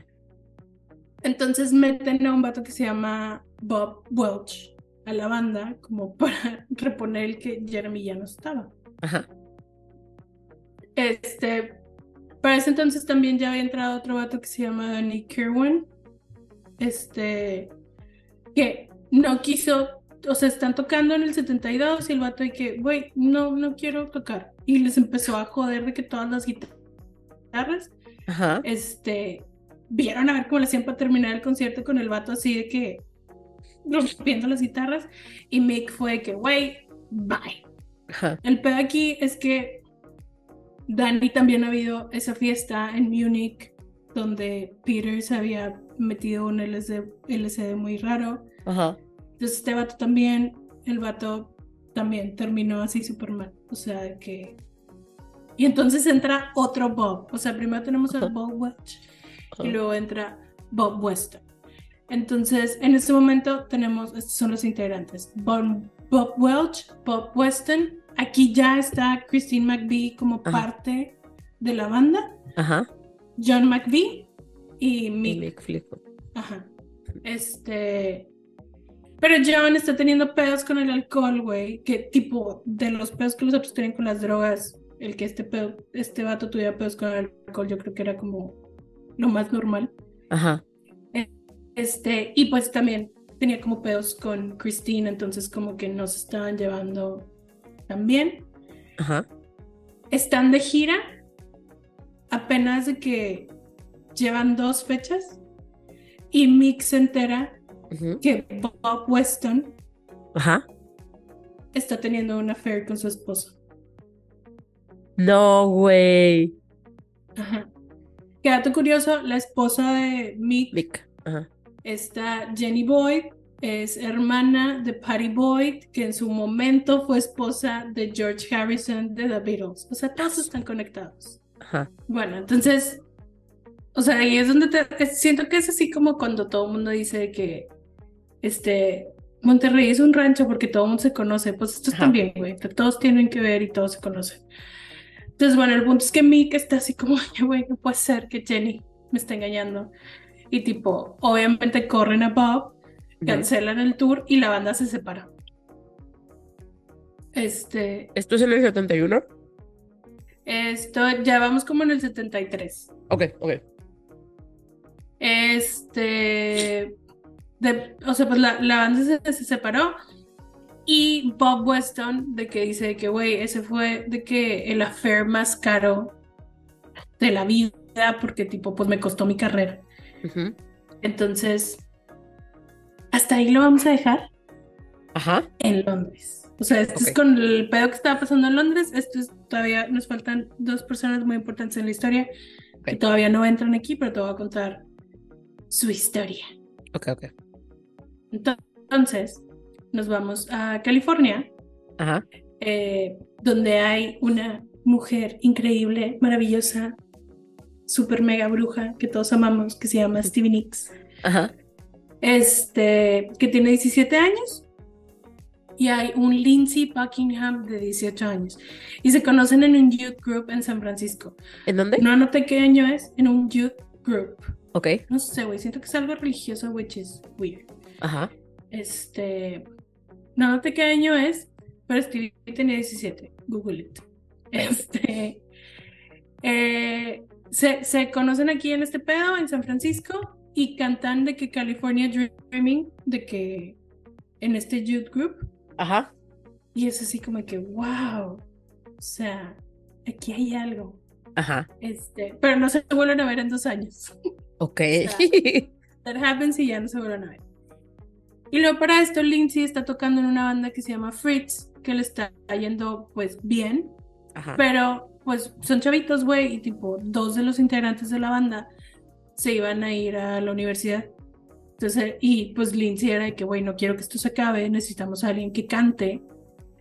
Entonces meten a un vato que se llama Bob Welch a la banda, como para reponer el que Jeremy ya no estaba. Ajá. Este, para ese entonces también ya había entrado otro vato que se llama Danny Kirwan. Este, que no quiso, o sea, están tocando en el 72 y el vato de que, güey, no, no quiero tocar. Y les empezó a joder de que todas las guitarras, Ajá. este, vieron a ver cómo le hacían para terminar el concierto con el vato así de que rompiendo las guitarras. Y Mick fue de que, güey, bye. Ajá. El pedo aquí es que Danny también ha habido esa fiesta en Múnich donde Peter se había metido un LSD, LSD muy raro. Ajá. Entonces este vato también, el vato también terminó así súper mal. O sea, que... Y entonces entra otro Bob. O sea, primero tenemos a Ajá. Bob Welch Ajá. Y luego entra Bob Weston. Entonces, en este momento tenemos, estos son los integrantes, Bob, Bob Welch, Bob Weston, aquí ya está Christine McVie como Ajá. parte de la banda, Ajá. John McVie y Y Mick. Mick. Ajá. Este... Pero John está teniendo pedos con el alcohol, güey, que tipo de los pedos que los otros tienen con las drogas, el que este pedo, este vato tuviera pedos con el alcohol, yo creo que era como lo más normal. Ajá. Este, y pues también tenía como pedos con Christine, entonces como que no se estaban llevando tan bien. Ajá. Están de gira, apenas de que llevan dos fechas, y Mick se entera que Bob Weston Ajá. está teniendo una affair con su esposo. No, güey. Ajá. Qué dato curioso, la esposa de Mick, Mick. Ajá. está Jenny Boyd, es hermana de Patty Boyd, que en su momento fue esposa de George Harrison de The Beatles. O sea, todos están conectados. Ajá. Bueno, entonces, o sea, ahí es donde te, es- siento que es así como cuando todo el mundo dice que, este, Monterrey es un rancho porque todo el mundo se conoce. Pues esto Ajá. también, güey. Todos tienen que ver y todos se conocen. Entonces, bueno, el punto es que Mick está así como, "Ay, güey, no puede ser que Jenny me está engañando. Y tipo, obviamente corren a Bob, cancelan el tour y la banda se separa. Este, ¿Esto es en el 71? esto, ya vamos como en el 73. Ok, ok. Este, de- o sea, pues la, la banda se, se separó y Bob Weston de que dice que, güey, ese fue de que el affair más caro de la vida porque tipo, pues me costó mi carrera. Ujú. Entonces, hasta ahí lo vamos a dejar Ajá. en Londres. O sea, esto Ok. es con el pedo que estaba pasando en Londres. Esto es todavía nos faltan dos personas muy importantes en la historia que Ok. todavía no entran aquí, pero te voy a contar su historia. Ok, ok. Entonces, nos vamos a California, Ajá. eh, donde hay una mujer increíble, maravillosa, super mega bruja que todos amamos, que se llama Stevie Nicks. Ajá. este, que tiene 17 años. Y hay un Lindsay Buckingham de 18 años. Y se conocen en un youth group en San Francisco. ¿En dónde? No anoté qué año es, en un youth group. Ok. No sé, güey, siento que es algo religioso, which is weird. Ajá. Este, no anoté qué año es, pero Stevie tenía 17. Google it. Este, eh, se, se conocen aquí en este pedo, en San Francisco, y cantan de que California Dreaming, de que en este youth group, Ajá. y es así como que, wow, o sea, aquí hay algo. Ajá. Este, pero no se vuelven a ver en dos años. Ok. That happens y ya no se vuelven a ver. Y luego para esto Lindsay está tocando en una banda que se llama Fritz, que le está yendo pues bien, Ajá. pero pues son chavitos, güey, y tipo dos de los integrantes de la banda se iban a ir a la universidad. Entonces, y pues Lindsay era de que, güey, no quiero que esto se acabe, necesitamos a alguien que cante.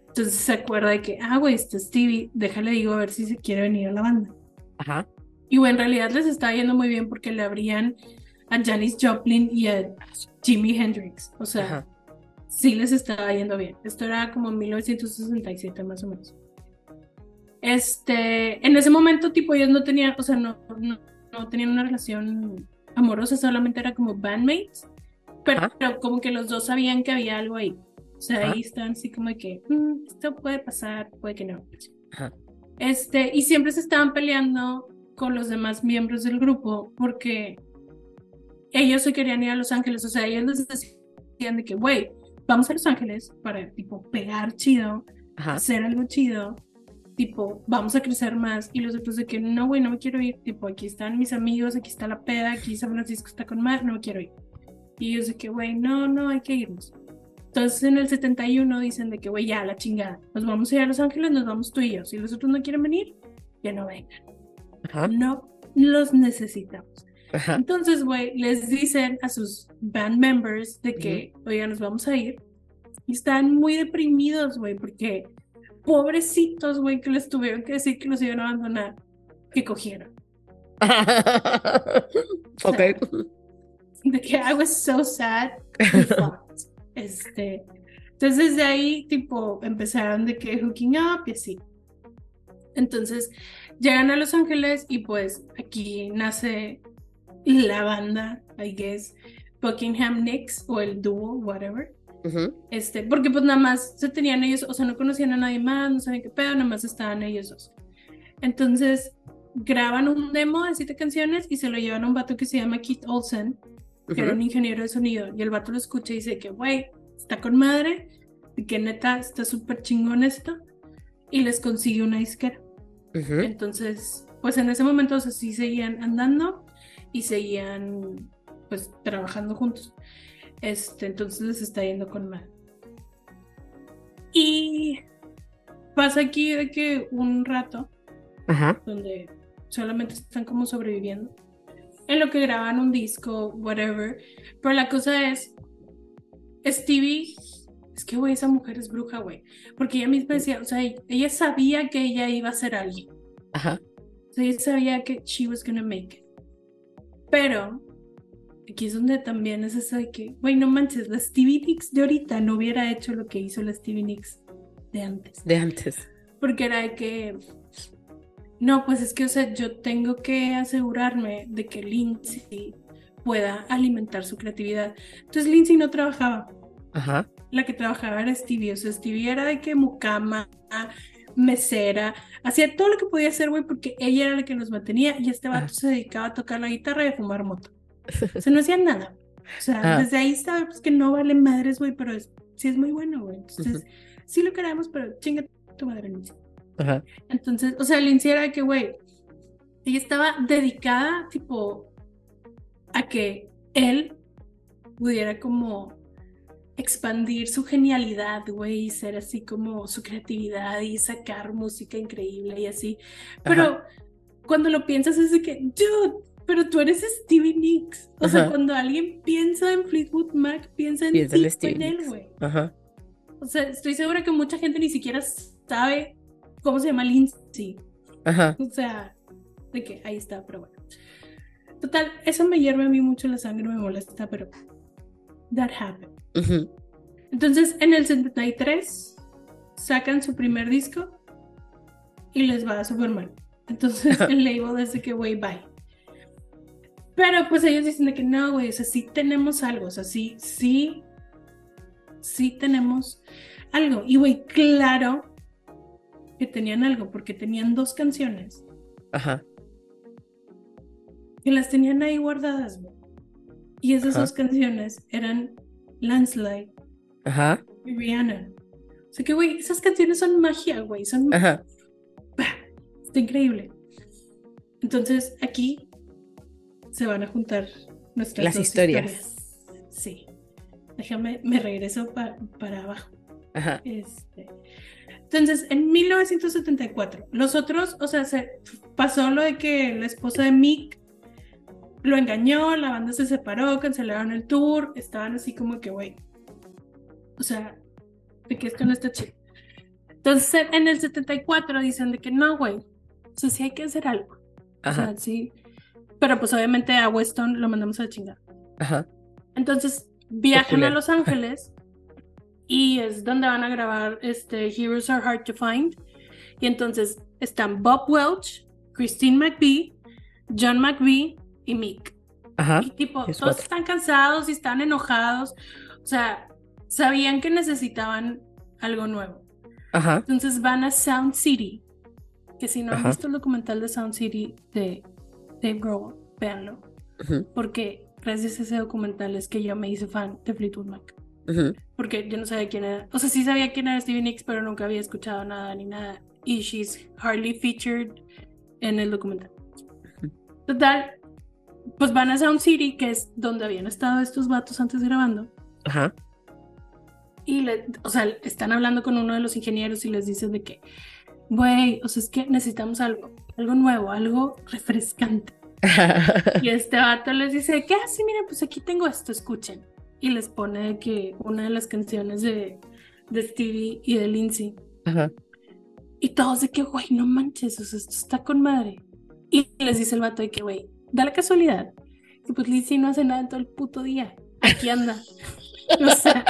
Entonces se acuerda de que, ah, güey, este Stevie, déjale digo a ver si se quiere venir a la banda. Ajá. Y bueno, en realidad les está yendo muy bien porque le abrían a Janis Joplin y a Jimi Hendrix. O sea, Ajá. sí les estaba yendo bien. Esto era como en 1967 más o menos. Este, en ese momento, tipo, ellos no tenían, o sea, no, no, no tenían una relación amorosa, solamente era como bandmates. Pero, Ajá. pero como que los dos sabían que había algo ahí. O sea, Ajá. ahí estaban así como de que, "Mm, esto puede pasar, puede que no. Ajá. Este, y siempre se estaban peleando con los demás miembros del grupo porque ellos se querían ir a Los Ángeles, o sea, ellos les decían de que, güey, vamos a Los Ángeles para, tipo, pegar chido, Ajá. hacer algo chido, tipo, vamos a crecer más, y los otros de que, no, güey, no me quiero ir, tipo, aquí están mis amigos, aquí está la peda, aquí San Francisco está con más, no me quiero ir. Y ellos de que, güey, no, no, hay que irnos. Entonces en el 71 dicen de que, güey, ya, la chingada, nos vamos a ir a Los Ángeles, nos vamos tú y yo. Si los otros no quieren venir, ya no vengan. Ajá. No los necesitamos. Ajá. Entonces, güey, les dicen a sus band members de que, oigan, nos vamos a ir. Y están muy deprimidos, güey, porque pobrecitos, güey, que les tuvieron que decir que los iban a abandonar, que cogieron. ok. De que I was so sad. Este, entonces de ahí, tipo, empezaron de que hooking up y así. Entonces, llegan a Los Ángeles y pues aquí nace la banda, I guess, Buckingham Nicks o el dúo, whatever. Ujú. Este, porque pues nada más se tenían ellos, o sea, no conocían a nadie más, no sabían qué pedo, nada más estaban ellos dos. Entonces, graban un demo de siete canciones y se lo llevan a un vato que se llama Keith Olsen, que era un ingeniero de sonido, y el vato lo escucha y dice que, güey, está con madre, y que neta está súper chingón esto, y les consigue una disquera. Ujú. Entonces, pues en ese momento, o sea, sí seguían andando y seguían, pues, trabajando juntos. Este, entonces les está yendo con mal. Y pasa aquí de que un rato, Ajá. donde solamente están como sobreviviendo, en lo que graban un disco, whatever. Pero la cosa es, Stevie, es que, güey, esa mujer es bruja, güey. Porque ella misma decía, o sea, ella sabía que ella iba a ser alguien. Ajá. O sea, ella sabía que she was gonna make it. Pero aquí es donde también es eso de que, güey, no manches, la Stevie Nicks de ahorita no hubiera hecho lo que hizo la Stevie Nicks de antes. De antes. Porque era de que no, pues es que, o sea, yo tengo que asegurarme de que Lindsay pueda alimentar su creatividad. Entonces Lindsay no trabajaba. Ajá. La que trabajaba era Stevie. O sea, Stevie era de que mucama, mesera, hacía todo lo que podía hacer, güey, porque ella era la que nos mantenía y este vato Ah. se dedicaba a tocar la guitarra y a fumar moto. O sea, no hacía nada. O sea, Ah. desde ahí sabes que no vale madres, güey, pero es, sí es muy bueno, güey. Entonces, sí lo queremos, pero chinga tu madre, Lindsay. Ajá. Entonces, o sea, Lindsay era de que, güey, ella estaba dedicada, tipo, a que él pudiera como expandir su genialidad, güey, y ser así como su creatividad y sacar música increíble y así. Pero cuando lo piensas es de que, dude, pero tú eres Stevie Nicks. O sea, Ajá. cuando alguien piensa en Fleetwood Mac, piensa en, Piensa en Stevie en él, Nicks. güey. Ajá. O sea, estoy segura que mucha gente ni siquiera sabe cómo se llama Lindsay. Ajá. O sea, de que ahí está, pero bueno. Total, eso me hierve a mí mucho la sangre, me molesta, pero that happened. Entonces, en el 73 sacan su primer disco y les va súper mal. Entonces, el label es de que, güey, bye. Pero pues ellos dicen de que no, güey, o sea, sí tenemos algo, o sea, sí, sí, sí tenemos algo. Y, güey, claro que tenían algo, porque tenían dos canciones Ajá. que las tenían ahí guardadas, güey. Y esas Ajá. dos canciones eran Landslide Ajá. y Rihanna. O sea que, güey, esas canciones son magia, güey, son... Ajá. Está increíble. Entonces, aquí se van a juntar nuestras Las dos historias. Sí. Déjame, me regreso pa- para abajo. Ajá. Este, Entonces, en 1974, los otros, o sea, se pasó lo de que la esposa de Mick lo engañó, la banda se separó, cancelaron el tour, estaban así como que, güey, o sea, de que esto no está chido. Entonces, en el 74 dicen de que no, güey, o sea, sí hay que hacer algo. O Ajá. sea, sí. Pero pues obviamente a Weston lo mandamos a la chingada. Ajá. Entonces viajan a. Los Ángeles y es donde van a grabar este Heroes Are Hard to Find. Y entonces están Bob Welch, Christine McVie, John McVie y Mick. Ajá. Y tipo, es todos cuatro. están cansados y están enojados. O sea, sabían que necesitaban algo nuevo. Ajá. Entonces van a Sound City. Que si no han Ajá. visto el documental de Sound City de Dave Grohl, véanlo. Ujú. Porque gracias a ese documental es que yo me hice fan de Fleetwood Mac. Porque yo no sabía quién era. O sea, sí sabía quién era Stevie Nicks, pero nunca había escuchado nada ni nada. Y she's hardly featured en el documental. Total, pues van a Sound City, que es donde habían estado estos vatos antes grabando. Ajá. Y, le, o sea, están hablando con uno de los ingenieros y les dicen de que, güey, o sea, es que necesitamos algo, algo nuevo, algo refrescante. Y este vato les dice, ¿qué así? Miren, pues aquí tengo esto, escuchen. Y les pone de que una de las canciones de, de Stevie y de Lindsay. Ajá. Y todos de que, güey, no manches, o sea, esto está con madre. Y les dice el vato de que, güey, da la casualidad. Que pues Lindsay no hace nada en todo el puto día. Aquí anda. o sea,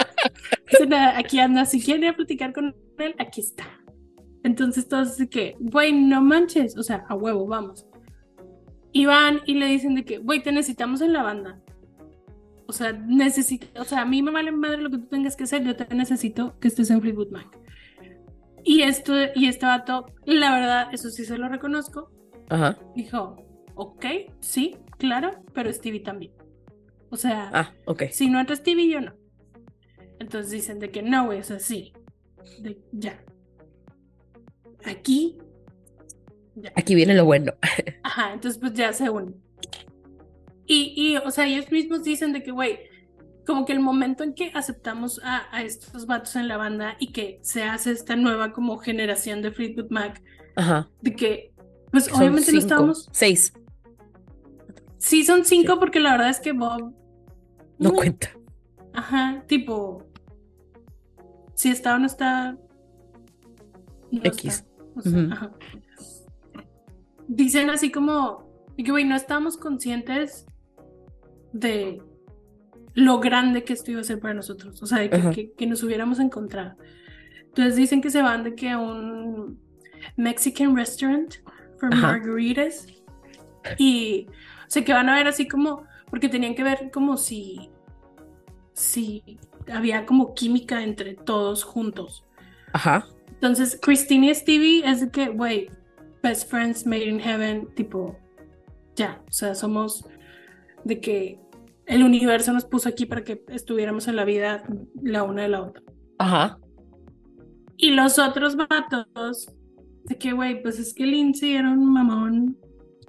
hace nada, aquí anda. Si quieren ir a platicar con él, aquí está. Entonces todos de que, güey, no manches. O sea, a huevo, vamos. Y van y le dicen de que, güey, te necesitamos en la banda. O sea, necesito, o sea, a mí me vale madre lo que tú tengas que hacer, yo te necesito que estés en Fleetwood Mac. Y esto, y este vato, la verdad, eso sí se lo reconozco, Ajá. dijo, ok, sí, claro, pero Stevie también. O sea, Ah, si no entra Stevie, yo no. Entonces dicen de que no, güey, o sea, sí. De, ya. Aquí, ya. Aquí viene lo bueno. Ajá, entonces pues ya se unen. Y, y, o sea, ellos mismos dicen de que, güey, como que el momento en que aceptamos a, a estos vatos en la banda y que se hace esta nueva como generación de Fleetwood Mac, Ajá. de que, pues obviamente no estábamos. Seis. Sí, son cinco porque la verdad es que Bob. No cuenta. Ajá, tipo. Si está o no está. no X. está. O sea, Ujú. ajá. Dicen así como. güey, no estábamos conscientes de lo grande que esto iba a ser para nosotros. O sea, de que, que- que nos hubiéramos encontrado. Entonces dicen que se van de que a un Mexican restaurant for Ajá. Margaritas. Y sea que van a ver así como, porque tenían que ver como si, si había como química entre todos juntos. Ajá. Entonces, Christine y Stevie es de que, güey, best friends made in heaven, tipo, ya, o sea, somos de que el universo nos puso aquí para que estuviéramos en la vida la una de la otra. Ajá. Y los otros vatos, de que, güey, pues es que Lindsay era un mamón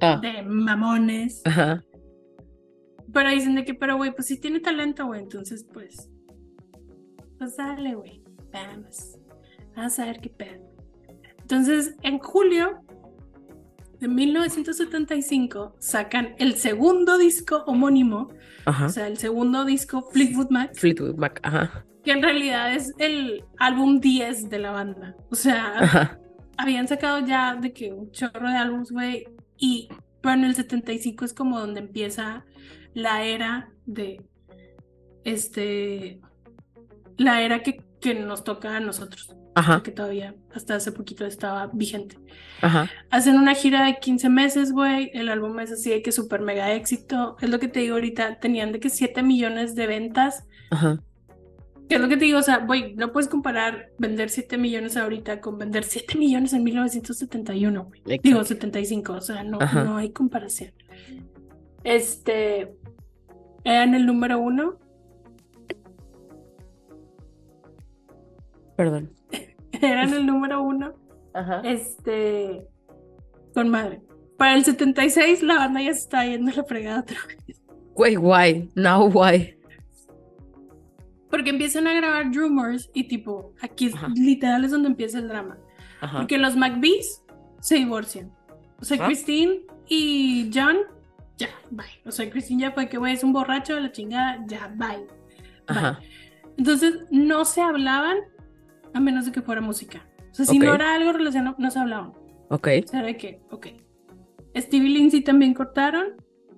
Ah. de mamones. Ajá. Pero dicen de que, pero güey, pues sí tiene talento, güey. Entonces, pues, pues dale, güey. Vamos. Vamos a ver qué pedo. Entonces, en julio de 1975 sacan el segundo disco homónimo, Ajá. o sea, el segundo disco Fleetwood Mac, Fleetwood Mac. Ajá. que en realidad es el álbum 10 de la banda. O sea, Ajá. habían sacado ya de que un chorro de álbumes, güey, y pero en el 75 es como donde empieza la era de este la era que, que nos toca a nosotros, Ajá. que todavía hasta hace poquito estaba vigente. Ajá. Hacen una gira de 15 meses, güey, el álbum es así de que súper mega éxito, es lo que te digo ahorita, tenían de que 7 millones de ventas, Ajá. Que es lo que te digo, o sea, güey, no puedes comparar vender 7 millones ahorita con vender 7 millones en 1971, güey. Exacto. Digo, 75, o sea, no, Ajá. no hay comparación. Este, eran el número uno, Perdón. eran el número uno, Ajá. este, con madre. Para el 76 la banda ya se está yendo a la fregada otra vez. Güey, why? Now why? Porque empiezan a grabar Drummers y tipo, aquí es- literal es donde empieza el drama. Ajá. Porque los McBees se divorcian. O sea, Ajá. Christine y John, ya, bye. O sea, Christine ya fue que, güey, es un borracho de la chingada, ya, bye. Ajá. Entonces, no se hablaban a menos de que fuera música. O sea, si Ok. no era algo relacionado, no se hablaban. Ok. O sea, de que, ok. Stevie Lindsay también cortaron.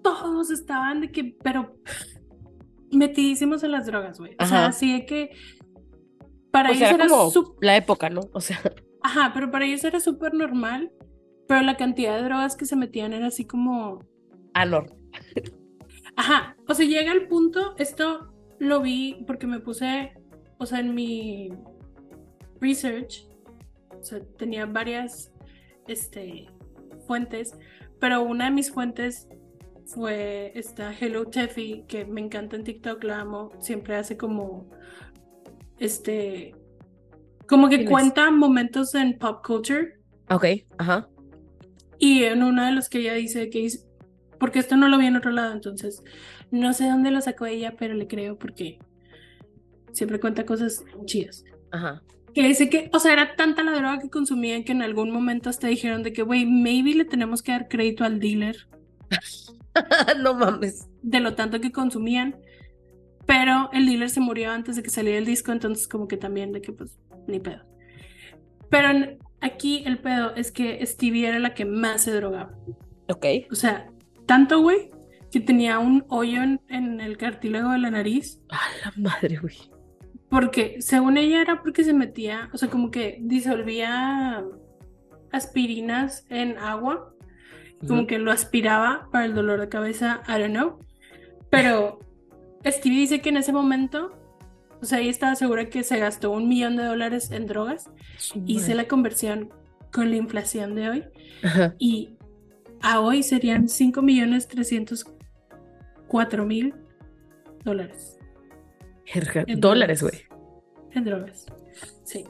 Todos estaban de que, pero metidísimos en las drogas, güey. O sea, así de que para O ellos sea, era era como la época, ¿no? O sea, Ajá, pero para ellos era súper normal. Pero la cantidad de drogas que se metían era así como. Anor. Ajá. O sea, llega el punto. Esto lo vi porque me puse. O sea, en mi research. O sea, tenía varias este, fuentes. Pero una de mis fuentes fue esta Hello Teffy, que me encanta en TikTok, la amo. Siempre hace como. Este. Como que cuenta momentos en pop culture. Ok. Ajá. Y en uno de los que ella dice que dice, porque esto no lo vi en otro lado, entonces no sé dónde lo sacó ella, pero le creo porque siempre cuenta cosas chidas. Ajá. Que dice que, o sea, era tanta la droga que consumían que en algún momento hasta dijeron de que, güey, maybe le tenemos que dar crédito al dealer no mames. de lo tanto que consumían, pero el dealer se murió antes de que saliera el disco, entonces como que también de que pues ni pedo. Pero aquí el pedo es que Stevie era la que más se drogaba. Ok. O sea, tanto, güey, que tenía un hoyo en, en el cartílago de la nariz. A la madre, güey. Porque, según ella, era porque se metía, o sea, como que disolvía aspirinas en agua. Como que lo aspiraba para el dolor de cabeza, I don't know. Pero Stevie dice que en ese momento, o sea, ella estaba segura que se gastó un millón de dólares en drogas. Su Hice la conversión con la inflación de hoy. Ajá. y a hoy serían 5 millones 304 mil dólares Verga. En Dólares, dólares. güey. en drogas. Sí.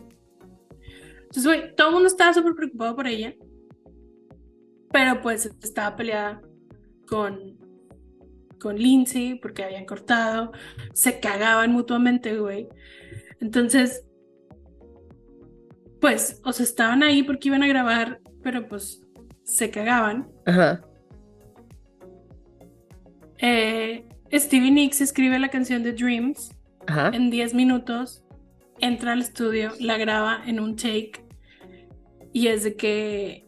Entonces, güey, todo el mundo estaba súper preocupado por ella, pero pues estaba peleada con, con Lindsay porque habían cortado, se cagaban mutuamente, güey. Entonces, pues, o sea, estaban ahí porque iban a grabar, pero pues se cagaban. Ajá. Eh, Stevie Nicks escribe la canción de Dreams Ajá. en 10 minutos, entra al estudio, la graba en un take y es de que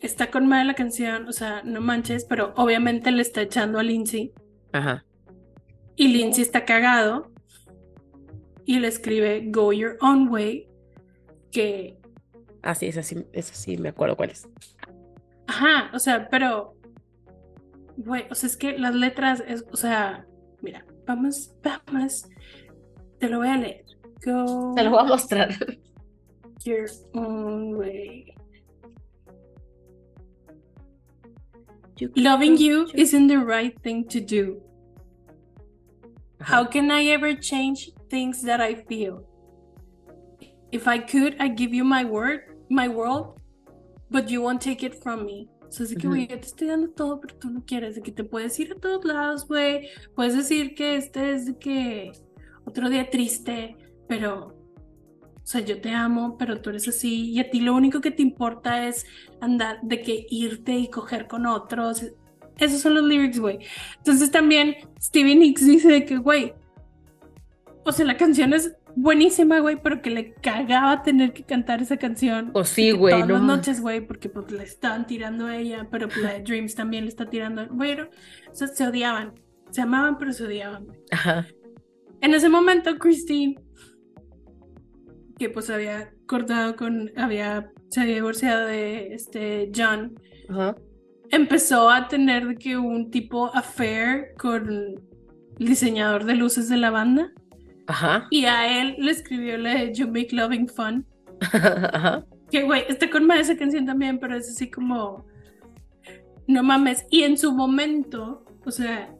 está con madre la canción, o sea, no manches, pero obviamente le está echando a Lindsay Ajá. y Lindsay está cagado y le escribe Go Your Own Way, que Ah, sí, esa sí, esa sí me acuerdo cuál es. Ajá, o sea, pero, güey, o sea, es que las letras, es, o sea, mira, vamos, vamos, te lo voy a leer. Go Te lo voy a mostrar. your own way. Loving you isn't the right thing to do. How uh-huh. can I ever change things that I feel? If I could, I'd give you my word, my world, but you won't take it from me. O sea, es de que, Ujú. güey, yo te estoy dando todo, pero tú no quieres. De que te puedes ir a todos lados, güey. Puedes decir que este es de que otro día triste, pero, o sea, yo te amo, pero tú eres así. Y a ti lo único que te importa es andar, de que irte y coger con otros. Esos son los lyrics, güey. Entonces también Stevie Nicks dice de que, güey, o sea, la canción es buenísima, güey, pero que le cagaba tener que cantar esa canción. O sí, De que güey, Todas no las noches, güey, porque pues le estaban tirando a ella, pero pues, la de Dreams también le está tirando. Bueno, o sea, se odiaban. Se amaban, pero se odiaban. Ajá. En ese momento, Christine, que pues había cortado con, había, se había divorciado de este John, Ajá. empezó a tener que un tipo affair con el diseñador de luces de la banda Ajá. y a él le escribió la de You Make Loving Fun. Ajá. Que güey, está con más esa canción también, pero es así como. No mames. Y en su momento, o sea,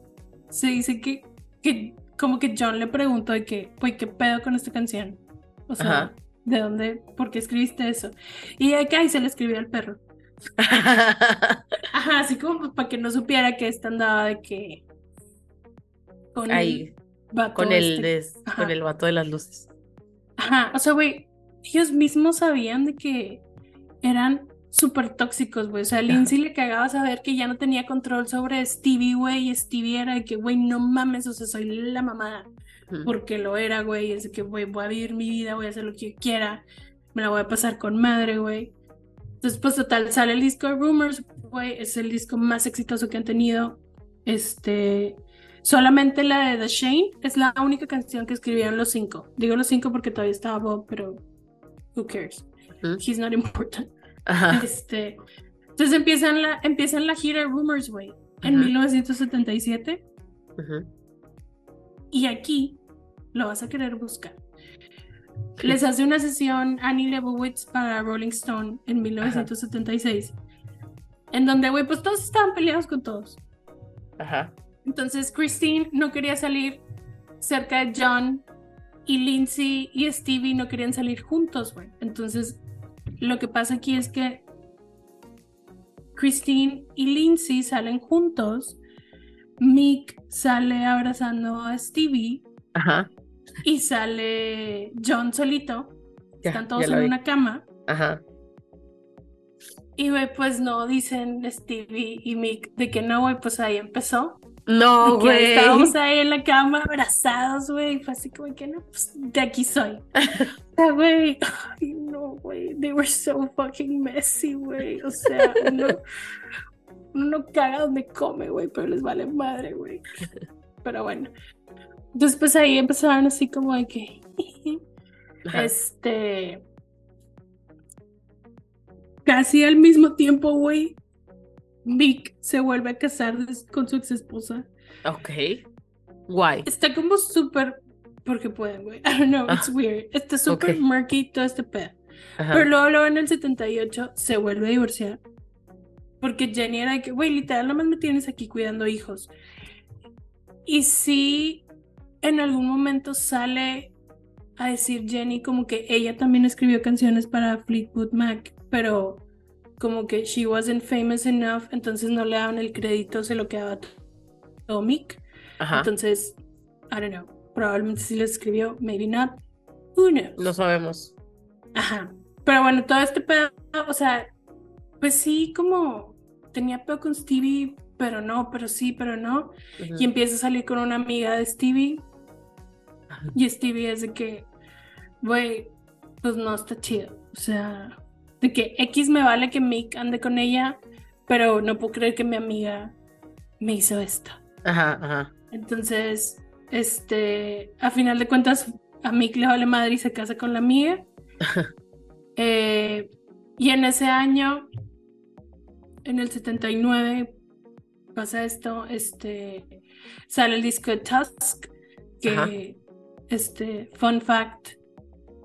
se dice que, que como que John le preguntó de que, güey, ¿qué pedo con esta canción? O sea, Ajá. ¿de dónde? ¿Por qué escribiste eso? Y acá ahí se le escribió al perro. Ajá, así como para que no supiera que esta andaba de que. Con Ahí, vato con el, este. des- con el vato de las luces. Ajá, o sea, güey, ellos mismos sabían de que eran súper tóxicos, güey. O sea, a Lindsay le cagaba saber que ya no tenía control sobre Stevie, güey, y Stevie era de que, güey, no mames, o sea, soy la Ujú. Porque lo era, güey. Es de que, güey, voy a vivir mi vida, voy a hacer lo que yo quiera, me la voy a pasar con madre, güey. Entonces, pues, total, sale el disco de Rumors, güey, es el disco más exitoso que han tenido. Este, solamente la de The Shane es la única canción que escribieron los cinco. Digo los cinco porque todavía estaba Bob, pero who cares? He's not important. Ajá. Este, entonces empiezan la, empiezan la gira de Rumors, güey, en Ajá. 1977. Ujú. Y aquí lo vas a querer buscar. Les hace una sesión Annie Leibovitz para Rolling Stone en 1976. En donde, güey, pues todos estaban peleados con todos. Ajá. Entonces Christine no quería salir cerca de John y Lindsay y Stevie no querían salir juntos, güey. Entonces lo que pasa aquí es que Christine y Lindsay salen juntos. Mick sale abrazando a Stevie Ajá. Y sale John solito. Ya, Están todos en vi. una cama. Ajá. Y güey, pues no dicen Stevie y Mick de que no, güey, pues ahí empezó. No, güey. estábamos ahí en la cama abrazados, güey. Fue así como que no, pues de aquí soy. Sea, güey. Ay, no, güey. They were so fucking messy, güey. O sea, uno, uno no caga donde come, güey, pero les vale madre, güey. Pero bueno. Entonces, pues ahí empezaron así como de que. Este. Casi al mismo tiempo, güey. Vic se vuelve a casar con su ex esposa. Ok. Guay. Está como súper. Porque pueden, güey. I don't know, it's Ah, weird. Está súper ok. murky todo este pedo. Ajá. Pero luego, luego en el 78 se vuelve a divorciar. Porque Jenny era de que, güey, literal, nomás me tienes aquí cuidando hijos. Y sí, en algún momento sale a decir Jenny como que ella también escribió canciones para Fleetwood Mac, pero como que she wasn't famous enough, entonces no le daban el crédito, se lo quedaba todo Mick. Ajá. Entonces, I don't know, probablemente sí lo escribió, maybe not, who knows. No sabemos. Ajá. Pero bueno, todo este pedo, o sea, pues sí, como tenía pedo con Stevie, pero no, pero sí, pero no. Y empieza a salir con una amiga de Stevie. Y Stevie es de que, güey, pues no está chido. O sea, de que X me vale que Mick ande con ella, pero no puedo creer que mi amiga me hizo esto. Ajá, ajá. Entonces, este, a final de cuentas, a Mick le vale madre y se casa con la amiga. Eh, Y en ese año, en el 79, pasa esto, este, sale el disco de Tusk, que. Este, fun fact,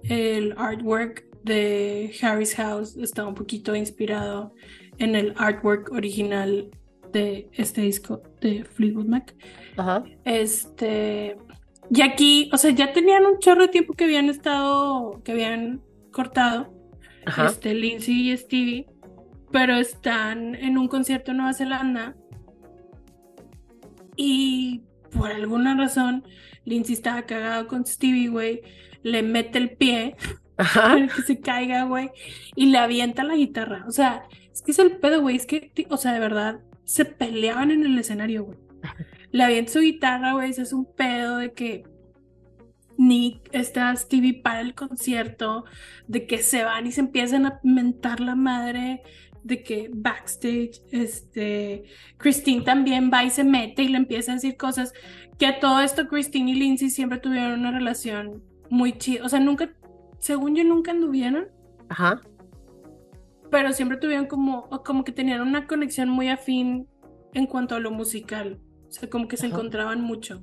el artwork de Harry's House está un poquito inspirado en el artwork original de este disco de Fleetwood Mac. Ajá. Este, y aquí, o sea, ya tenían un chorro de tiempo que habían estado, que habían cortado, Ajá. este, Lindsay y Stevie, pero están en un concierto en Nueva Zelanda y por alguna razón Lindsay estaba cagado con Stevie, güey, le mete el pie Ajá. para que se caiga, güey, y le avienta la guitarra. O sea, es que es el pedo, güey, es que, o sea, de verdad, se peleaban en el escenario, güey. Le avienta su guitarra, güey, es un pedo de que Nick, está Stevie para el concierto, de que se van y se empiezan a mentar la madre, de que backstage, este, Christine también va y se mete y le empieza a decir cosas, que a todo esto Christine y Lindsay siempre tuvieron una relación muy chida, o sea, nunca, según yo, nunca anduvieron, Ajá. pero siempre tuvieron como, como que tenían una conexión muy afín en cuanto a lo musical, o sea, como que se encontraban mucho.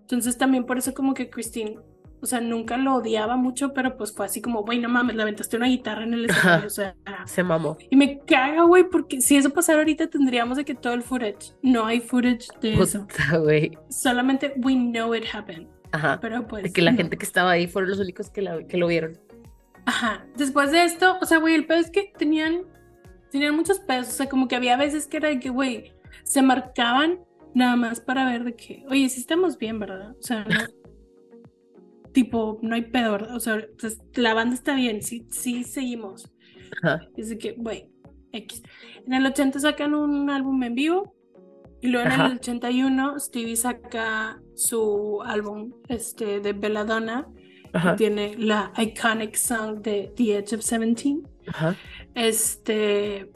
Entonces también por eso como que Christine, o sea, nunca lo odiaba mucho, pero pues fue así como, güey, no mames, le aventaste una guitarra en el escenario, o sea, Se mamó. y me caga, güey, porque si eso pasara ahorita tendríamos de que todo el footage, no hay footage de eso, Puta, güey. solamente we know it happened, Ajá. pero pues... De que la no. gente que estaba ahí fueron los únicos que, la- que lo vieron. Ajá, después de esto, o sea, güey, el pedo es que tenían, tenían muchos pedos, o sea, como que había veces que era de que, güey, se marcaban nada más para ver de que, oye, sí estamos bien, ¿verdad? O sea, no, tipo, no hay pedo, ¿verdad? O sea, pues, la banda está bien, sí, sí seguimos. Ajá. Es de que, güey, X. En el 80 sacan un álbum en vivo y luego en Ajá. el 81 Stevie saca su álbum este, de Belladonna Ajá. tiene la iconic song de The Edge of Seventeen. Ajá. Este.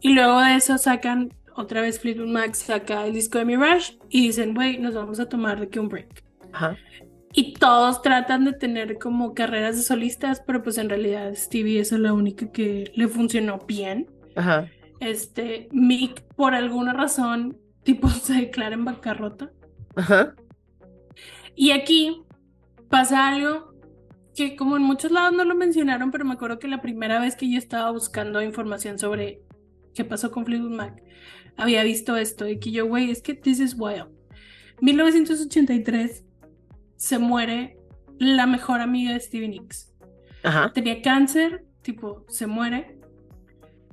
Y luego de eso sacan otra vez Fleetwood Mac, saca el disco de Mirage y dicen, güey, nos vamos a tomar de que un break. Ajá. Y todos tratan de tener como carreras de solistas, pero pues en realidad Stevie es la única que le funcionó bien. Ajá. Este, Mick, por alguna razón, tipo, se declara en bancarrota. Ajá. Y aquí pasa algo que como en muchos lados no lo mencionaron, pero me acuerdo que la primera vez que yo estaba buscando información sobre qué pasó con Fleetwood Mac, había visto esto y que yo, güey, es que this is wild. 1983 se muere la mejor amiga de Stevie Nicks. Ajá. Tenía cáncer, tipo, se muere.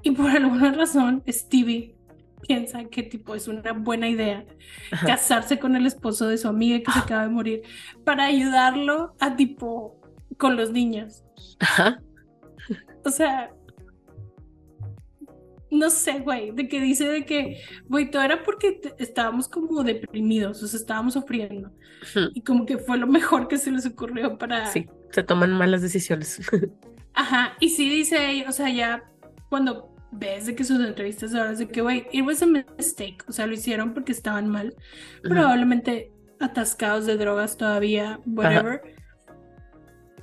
Y por alguna razón, Stevie piensa que tipo es una buena idea Ajá. casarse con el esposo de su amiga que se acaba de morir para ayudarlo a tipo con los niños. Ajá. O sea, no sé, güey, de que dice de que, güey, todo era porque estábamos como deprimidos, o sea, estábamos sufriendo. Y como que fue lo mejor que se les ocurrió para... Sí, se toman malas decisiones. Ajá, y sí dice o sea, ya cuando ves de que sus entrevistas ahora es de que, güey, it was a mistake, o sea, lo hicieron porque estaban mal, probablemente atascados de drogas todavía, whatever.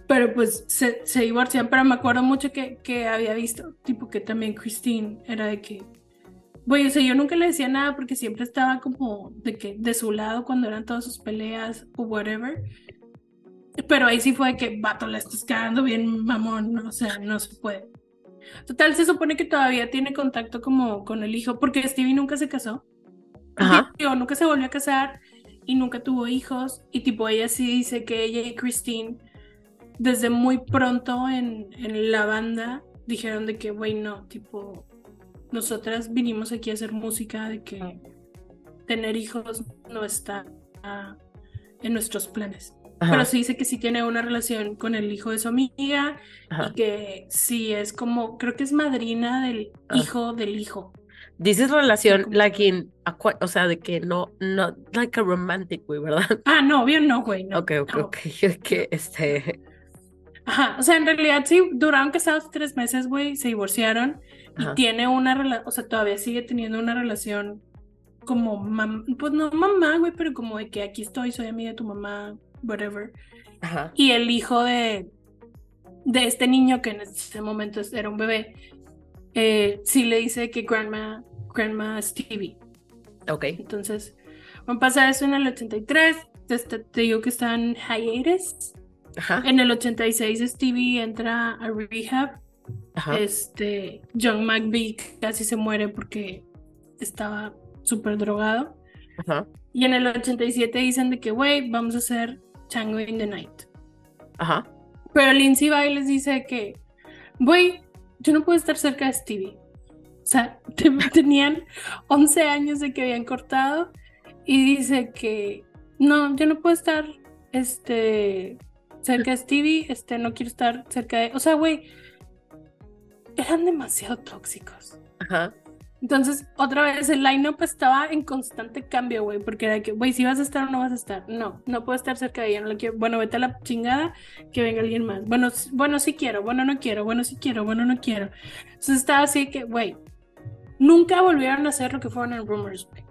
Pero pues se, se divorcian, pero me acuerdo mucho que, que había visto, tipo que también Christine era de que, güey, o sea, yo nunca le decía nada porque siempre estaba como de que de su lado cuando eran todas sus peleas o whatever. Pero ahí sí fue de que, vato, la estás cagando bien, mamón, ¿no? o sea, no se puede. Total, se supone que todavía tiene contacto como con el hijo, porque Stevie nunca se casó. Ajá. Nunca se volvió a casar y nunca tuvo hijos. Y tipo, ella sí dice que ella y Christine, desde muy pronto en, en la banda, dijeron de que, güey, no, tipo, nosotras vinimos aquí a hacer música, de que tener hijos no está ah, en nuestros planes. Ajá. Pero sí dice que sí tiene una relación con el hijo de su amiga Ajá. y que sí es como, creo que es madrina del Ah. hijo del hijo. Dices relación, like in, o sea, de que no, no, like a romantic, güey, ¿verdad? Ah, no, bien, no, güey. No, Ok, ok, no. ok. Que este. Ajá, o sea, en realidad sí, duraron casados tres meses, güey, se divorciaron Ajá. y tiene una relación, o sea, todavía sigue teniendo una relación como mam pues no mamá, güey, pero como de que aquí estoy, soy amiga de tu mamá, whatever. Ajá. Y el hijo de, de este niño que en ese momento era un bebé, eh, sí le dice que Grandma, Grandma Stevie. Ok. Entonces, bueno, pasa eso en el 83, te, te digo que está en hiatus. Ajá. En el 86 Stevie entra a rehab. Ajá. Este, John McVie casi se muere porque estaba súper drogado. Ajá. Y en el 87 dicen de que, güey, vamos a hacer Tango in the Night. Ajá. Pero Lindsay va y les dice que, güey, yo no puedo estar cerca de Stevie. O sea, te- tenían 11 años de que habían cortado y dice que, no, yo no puedo estar, este, cerca de Stevie, este, no quiero estar cerca de... O sea, güey, eran demasiado tóxicos. Ajá. Entonces, otra vez el line-up estaba en constante cambio, güey, porque era que, güey, si vas a estar o no vas a estar. No, no puedo estar cerca de ella, no lo quiero. Bueno, vete a la chingada, que venga alguien más. Bueno, bueno, sí quiero, bueno, no quiero, bueno, sí quiero, bueno, no quiero. Entonces estaba así que, güey, nunca volvieron a hacer lo que fueron en Rumors, güey.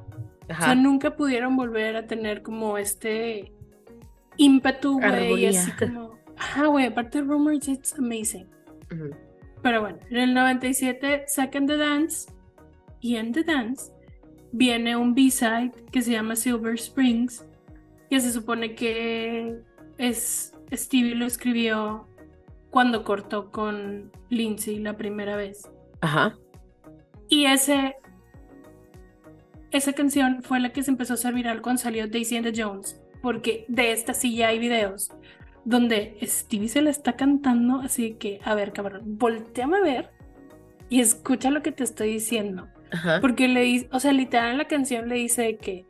O sea, nunca pudieron volver a tener como este ímpetu, güey, y así como, ajá, güey, aparte de Rumors, it's amazing. Ujú. Pero bueno, en el 97 sacan The Dance y en The Dance viene un B-side que se llama Silver Springs, que se supone que es Stevie lo escribió cuando cortó con Lindsay la primera vez. Ajá. Y ese esa canción fue la que se empezó a hacer viral cuando salió Daisy and the Jones, porque de esta sí ya hay videos donde Stevie se la está cantando, así que, a ver, cabrón, volteame a ver y escucha lo que te estoy diciendo. Ajá. Porque le dice, o sea, literal en la canción le dice que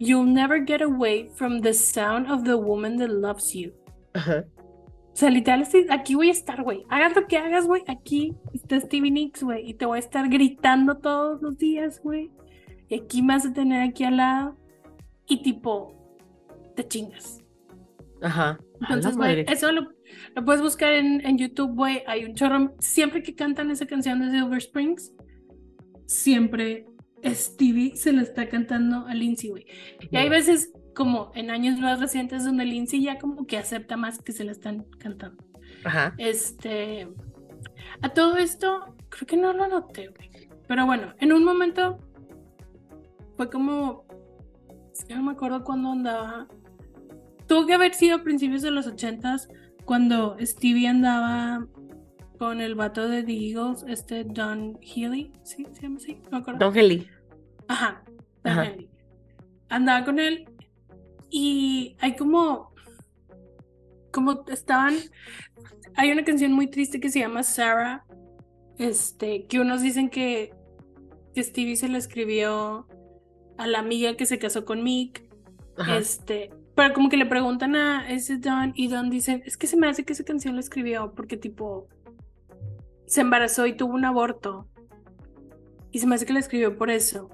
You'll never get away from the sound of the woman that loves you. Ajá. O sea, literal, aquí voy a estar, güey. Hagas lo que hagas, güey. Aquí está Stevie Nicks, güey. Y te voy a estar gritando todos los días, güey. Y aquí me vas a tener aquí al lado. Y tipo, te chingas. Ajá. Entonces, güey, eso lo, lo puedes buscar en, en YouTube, güey. Hay un chorro. Siempre que cantan esa canción de Silver Springs, siempre Stevie se la está cantando a Lindsay, güey. Y hay veces, como en años más recientes, donde Lindsay ya como que acepta más que se la están cantando. Ajá. Este. A todo esto, creo que no lo noté, güey. Pero bueno, en un momento fue como. Es que no me acuerdo cuándo andaba. Tuvo que haber sido a principios de los ochentas cuando Stevie andaba con el vato de The Eagles, este Don Healy, ¿sí? ¿Se llama así? No me acuerdo. Don Heli. Ajá, Don Ajá. Andaba con él y hay como, como estaban, hay una canción muy triste que se llama Sarah, este, que unos dicen que, que Stevie se la escribió a la amiga que se casó con Mick, Ajá. este, pero como que le preguntan a ese Don y Don dicen, es que se me hace que esa canción la escribió porque tipo se embarazó y tuvo un aborto. Y se me hace que la escribió por eso.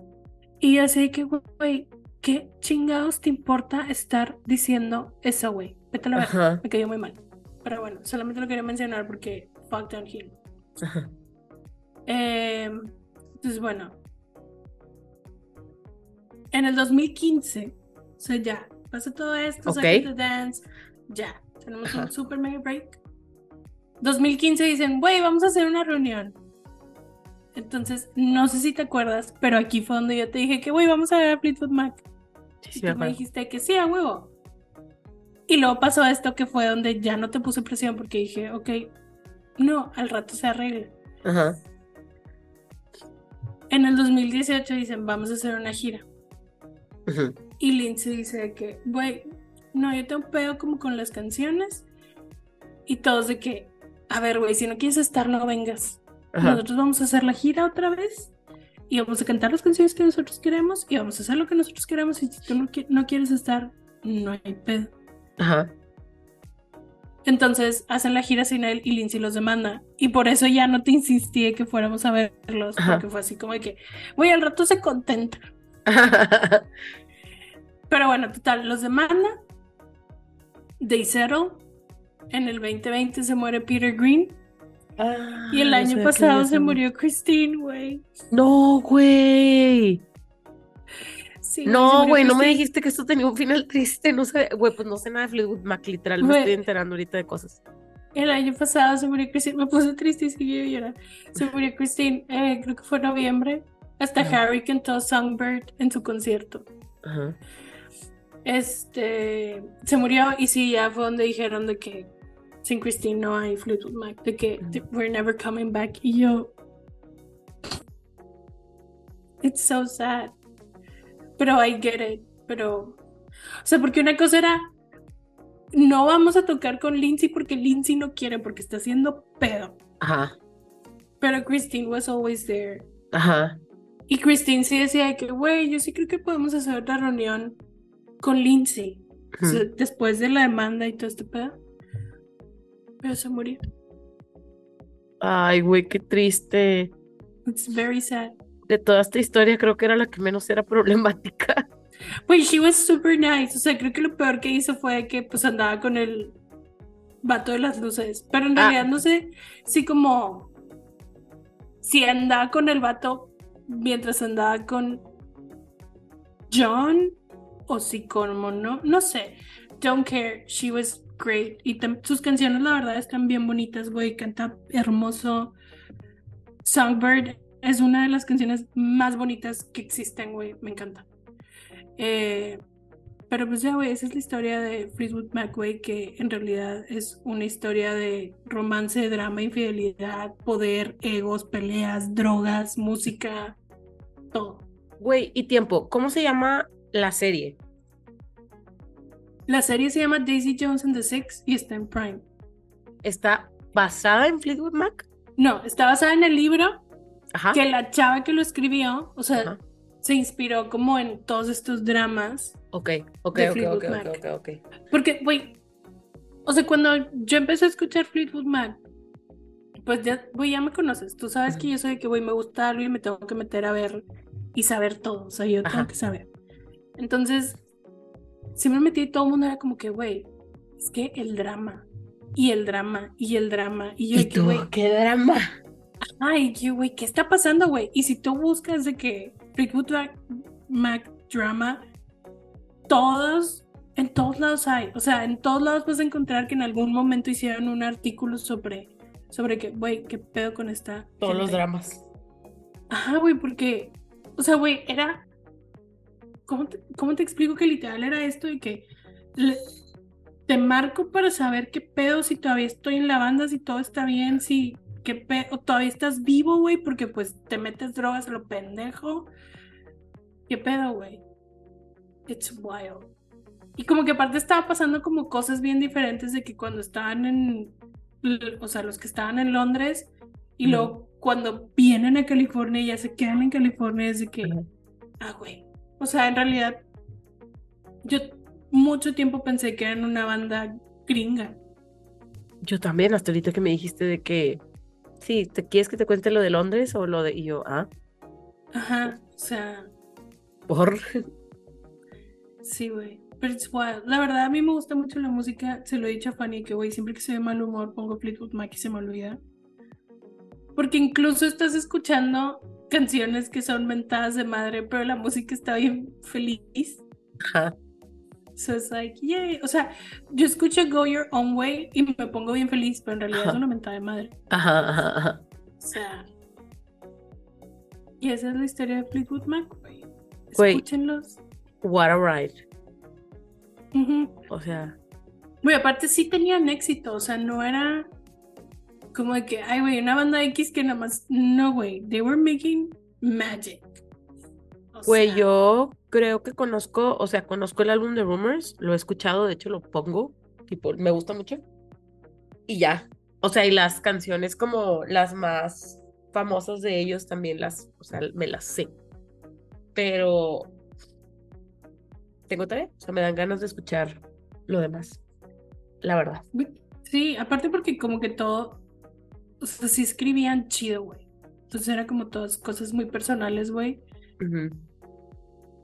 Y yo así que, güey, ¿qué chingados te importa estar diciendo eso, güey? Vete a la verga. Me cayó muy mal. Pero bueno, solamente lo quería mencionar porque fuck Don Hill. Ajá. Eh, entonces, bueno. En el 2015, o sea, ya, pasa todo esto, Ok. saca The Dance, ya, tenemos Ajá. un super mega break. 2015 dicen, güey, vamos a hacer una reunión. Entonces, no sé si te acuerdas, pero aquí fue donde yo te dije que, güey, vamos a ver a Fleetwood Mac. Sí, Y sí, tú me dijiste que sí, a huevo. Y luego pasó esto que fue donde ya no te puse presión porque dije, ok, no, al rato se arregla. Ajá. En el 2018 dicen, vamos a hacer una gira. Ujú. Y Lindsay dice que, güey, no, yo tengo pedo como con las canciones. Y todos de que, a ver, güey, si no quieres estar, no vengas. Ajá. Nosotros vamos a hacer la gira otra vez. Y vamos a cantar las canciones que nosotros queremos. Y vamos a hacer lo que nosotros queremos. Y si tú no, qui- no quieres estar, no hay pedo. Ajá. Entonces hacen la gira sin él y Lindsay los demanda. Y por eso ya no te insistí en que fuéramos a verlos. Ajá. Porque fue así como de que, güey, al rato se contenta. Pero bueno, total, los demanda. They settle. En el 2020 se muere Peter Green. Y el Ah, año pasado se murió Christine, güey. No, güey. Sí, No, güey, no me dijiste que esto tenía un final triste. No sé, güey, pues no sé nada de Fleetwood Mac, literal. Me Güey. estoy enterando ahorita de cosas. El año pasado se murió Christine, me puse triste y seguí llorando. Se murió Christine, eh, creo que fue en noviembre. Hasta Ajá. Harry cantó Songbird en su concierto. Ajá. Este se murió y sí, ya fue donde dijeron de que sin Christine no hay Fleetwood Mac, de que de- we're never coming back. Y yo, it's so sad. Pero I get it. Pero, o sea, porque una cosa era, no vamos a tocar con Lindsay porque Lindsay no quiere, porque está haciendo pedo. Ajá. Pero Christine was always there. Ajá. Y Christine sí decía de que, güey, yo sí creo que podemos hacer otra reunión con Lindsay. O sea, Ujú. después de la demanda y todo este pedo. Pero se murió. Ay, güey, qué triste. It's very sad. De toda esta historia, creo que era la que menos era problemática. Güey, she was super nice. O sea, creo que lo peor que hizo fue que pues andaba con el vato de las luces. Pero en Ah. realidad no sé si como si andaba con el vato mientras andaba con John o si como no, no sé. Don't care. She was great. Y sus canciones la verdad están bien bonitas, güey. Canta hermoso. Songbird es una de las canciones más bonitas que existen, güey. Me encanta. Eh, pero pues ya, güey, esa es la historia de Fleetwood Mac, que en realidad es una historia de romance, drama, infidelidad, poder, egos, peleas, drogas, música, todo. Güey, y tiempo, ¿cómo se llama la serie? La serie se llama Daisy Jones and the Six y está en Prime. ¿Está basada en Fleetwood Mac? No, está basada en el libro Ajá. que la chava que lo escribió, o sea, Ajá. se inspiró como en todos estos dramas. Ok, ok, de ok, Fleetwood ok, Mac. ok, ok, ok. Porque, güey, o sea, cuando yo empecé a escuchar Fleetwood Mac, pues ya, güey, ya me conoces. Tú sabes que yo soy de que, güey, me gusta algo y me tengo que meter a ver y saber todo. O sea, yo tengo que saber. Entonces, si me metí y todo el mundo era como que, güey, es que el drama, y el drama, y el drama. Y yo, güey, ¿Qué drama? ay, que, güey, ¿qué está pasando, güey? Y si tú buscas de que Fleetwood Mac, Mac drama, todos, en todos lados hay. O sea, en todos lados vas a encontrar que en algún momento hicieron un artículo sobre, sobre que, güey, ¿qué pedo con esta? Todos los dramas. Ajá, güey, porque, o sea, güey, era, ¿cómo te, cómo te explico que literal era esto de que le- te marco para saber qué pedo, si todavía estoy en la banda, si todo está bien, si, qué pedo, todavía estás vivo, güey, porque pues te metes drogas a lo pendejo. ¿Qué pedo, güey? It's wild. Y como que aparte estaba pasando como cosas bien diferentes de que cuando estaban en, o sea, los que estaban en Londres y luego cuando vienen a California y ya se quedan en California es de que, ah, güey. O sea, en realidad, yo mucho tiempo pensé que eran una banda gringa. Yo también, hasta ahorita que me dijiste de que, sí, ¿te quieres que te cuente lo de Londres o lo de, y yo, ah, Ajá, o sea, por, sí, güey. Pero it's wild. La verdad, a mí me gusta mucho la música. Se lo he dicho a Fanny que, güey, siempre que se ve mal humor pongo Fleetwood Mac y se me olvida. Porque incluso estás escuchando canciones que son mentadas de madre, pero la música está bien feliz. ajá, So it's like, yay. O sea, yo escucho Go Your Own Way y me pongo bien feliz, pero en realidad es una mentada de madre. ajá, ajá, ajá. O sea. Y esa es la historia de Fleetwood Mac, güey. Escúchenlos. What a ride. Ujú. O sea, Güey, aparte sí tenían éxito, o sea, no era como de que, ay, güey, una banda X que nada más. No, güey, they were making magic. Güey, sea, yo creo que conozco, o sea, conozco el álbum de Rumors, lo he escuchado, de hecho lo pongo, tipo, me gusta mucho. Y ya. O sea, y las canciones como las más famosas de ellos también las, o sea, me las sé. Pero tengo tarea, o sea, me dan ganas de escuchar lo demás. La verdad. Sí, aparte porque como que todo. O sea, sí escribían chido, güey. Entonces era como todas cosas muy personales, güey.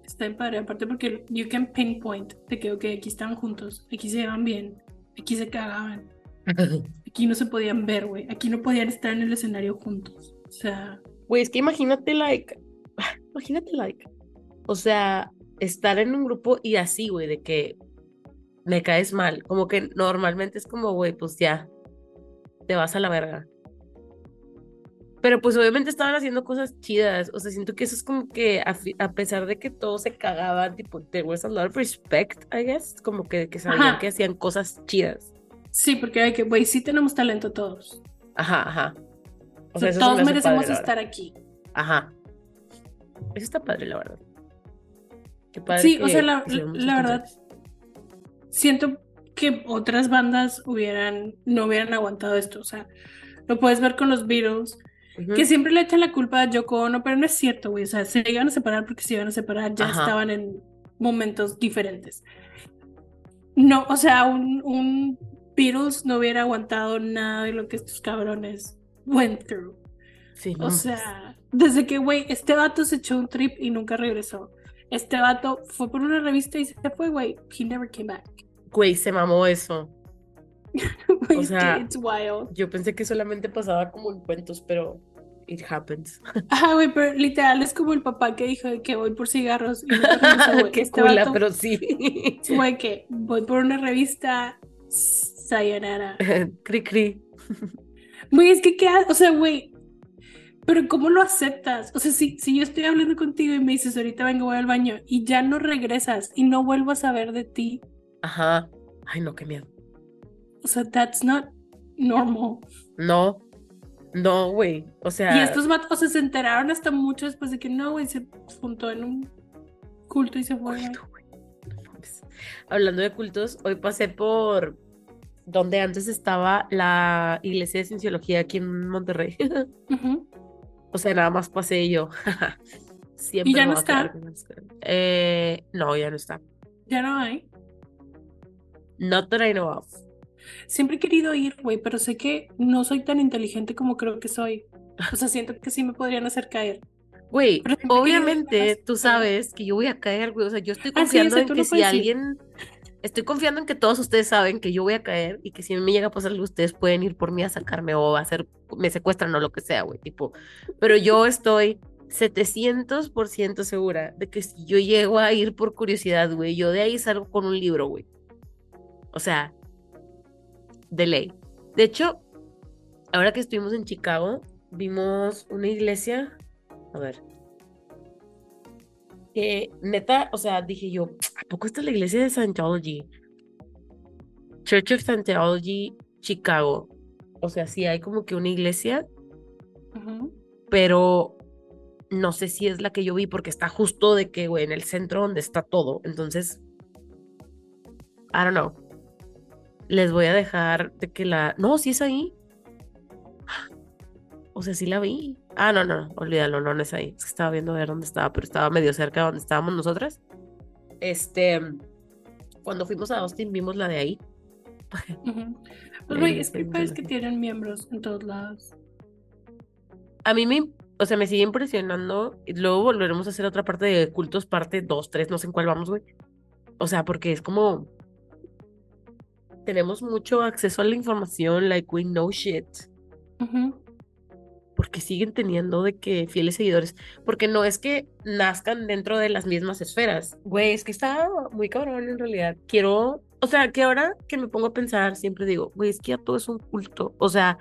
Está bien padre, aparte porque you can pinpoint de que, ok, aquí estaban juntos, aquí se llevan bien, aquí se cagaban, aquí no se podían ver, güey, aquí no podían estar en el escenario juntos. O sea, Güey, es que imagínate, like, imagínate, like, o sea, estar en un grupo y así, güey, de que me caes mal, como que normalmente es como, güey, pues ya, te vas a la verga. Pero pues obviamente estaban haciendo cosas chidas. O sea, siento que eso es como que a, a pesar de que todo se cagaba, tipo, there was a lot of respect, I guess. Como que, que sabían Ajá. que hacían cosas chidas. Sí, porque hay que, güey, sí tenemos talento todos. Ajá, ajá. O O sea, todos me merecemos padre, la estar aquí. Ajá. Eso está padre, la verdad. Qué padre Sí, o sea, la, muchas la verdad, siento que otras bandas hubieran, no hubieran aguantado esto. O sea, lo puedes ver con los Beatles, Que siempre le echan la culpa a Yoko Ono, pero no es cierto, güey. O sea, se iban a separar porque se iban a separar, ya Ajá. estaban en momentos diferentes. No, o sea, un, un Beatles no hubiera aguantado nada de lo que estos cabrones went through. Sí, no O sea, desde que, güey, este vato se echó un trip y nunca regresó. Este vato fue por una revista y se fue, güey. He never came back. Güey, se mamó eso. Güey, O sea, it's wild. Yo pensé que solamente pasaba como en cuentos, pero it happens. Ajá, güey, pero literal es como el papá que dijo que voy por cigarros y güey. Qué Este cula, vato, pero sí. Güey, que voy por una revista, sayonara. cri cri. Güey, es que qué, ha- o sea, güey, pero ¿cómo lo aceptas? O sea, si, si yo estoy hablando contigo y me dices, ahorita vengo, voy al baño, y ya no regresas y no vuelvo a saber de ti, Ajá. Ay, no, qué miedo. o sea, that's not normal. No. No, güey. O sea. Y estos o sea, se enteraron hasta mucho después de que no, güey, se juntó en un culto y se fue. Culto. Hablando de cultos, hoy pasé por donde antes estaba la iglesia de cienciología aquí en Monterrey. O sea, nada más pasé yo. Siempre ¿Y ya no está? Eh, no, ya no está. Ya no hay. Not that I know of. Siempre he querido ir, güey, pero sé que no soy tan inteligente como creo que soy. O sea, siento que sí me podrían hacer caer. Güey, obviamente tú sabes que yo voy a caer, güey. O sea, yo estoy Ah, sí, confiando en que si alguien. Estoy confiando en que todos ustedes saben que yo voy a caer y que si me llega a pasar algo, ustedes pueden ir por mí a sacarme o a hacer, me secuestran o lo que sea, güey, tipo. Pero yo estoy 700% segura de que si yo llego a ir por curiosidad, güey, yo de ahí salgo con un libro, güey. O sea, de ley. De hecho, ahora que estuvimos en Chicago, vimos una iglesia. A ver. Que neta, o sea, dije yo, ¿a poco esta es la iglesia de Scientology? Church of Scientology, Chicago. O sea, sí hay como que una iglesia, pero no sé si es la que yo vi porque está justo de que, güey, en el centro donde está todo. Entonces, I don't know. Les voy a dejar de que la... No, sí es ahí. O sea, sí la vi. Ah, no, no, olvídalo, no, no es ahí. Es que estaba viendo a ver dónde estaba, pero estaba medio cerca de donde estábamos nosotras. Este, cuando fuimos a Austin vimos la de ahí. Ujú. Pues, güey, iglesia es que parece que tienen miembros en todos lados. A mí me, o sea, me sigue impresionando. y Luego volveremos a hacer otra parte de cultos, parte 2, 3, no sé en cuál vamos, güey. O sea, porque es como. Tenemos mucho acceso a la información, like we know shit. Ujú. Porque siguen teniendo de que fieles seguidores. Porque no es que nazcan dentro de las mismas esferas. Güey, es que está muy cabrón en realidad. Quiero. O sea, que ahora que me pongo a pensar, siempre digo, güey, es que ya todo es un culto. O sea,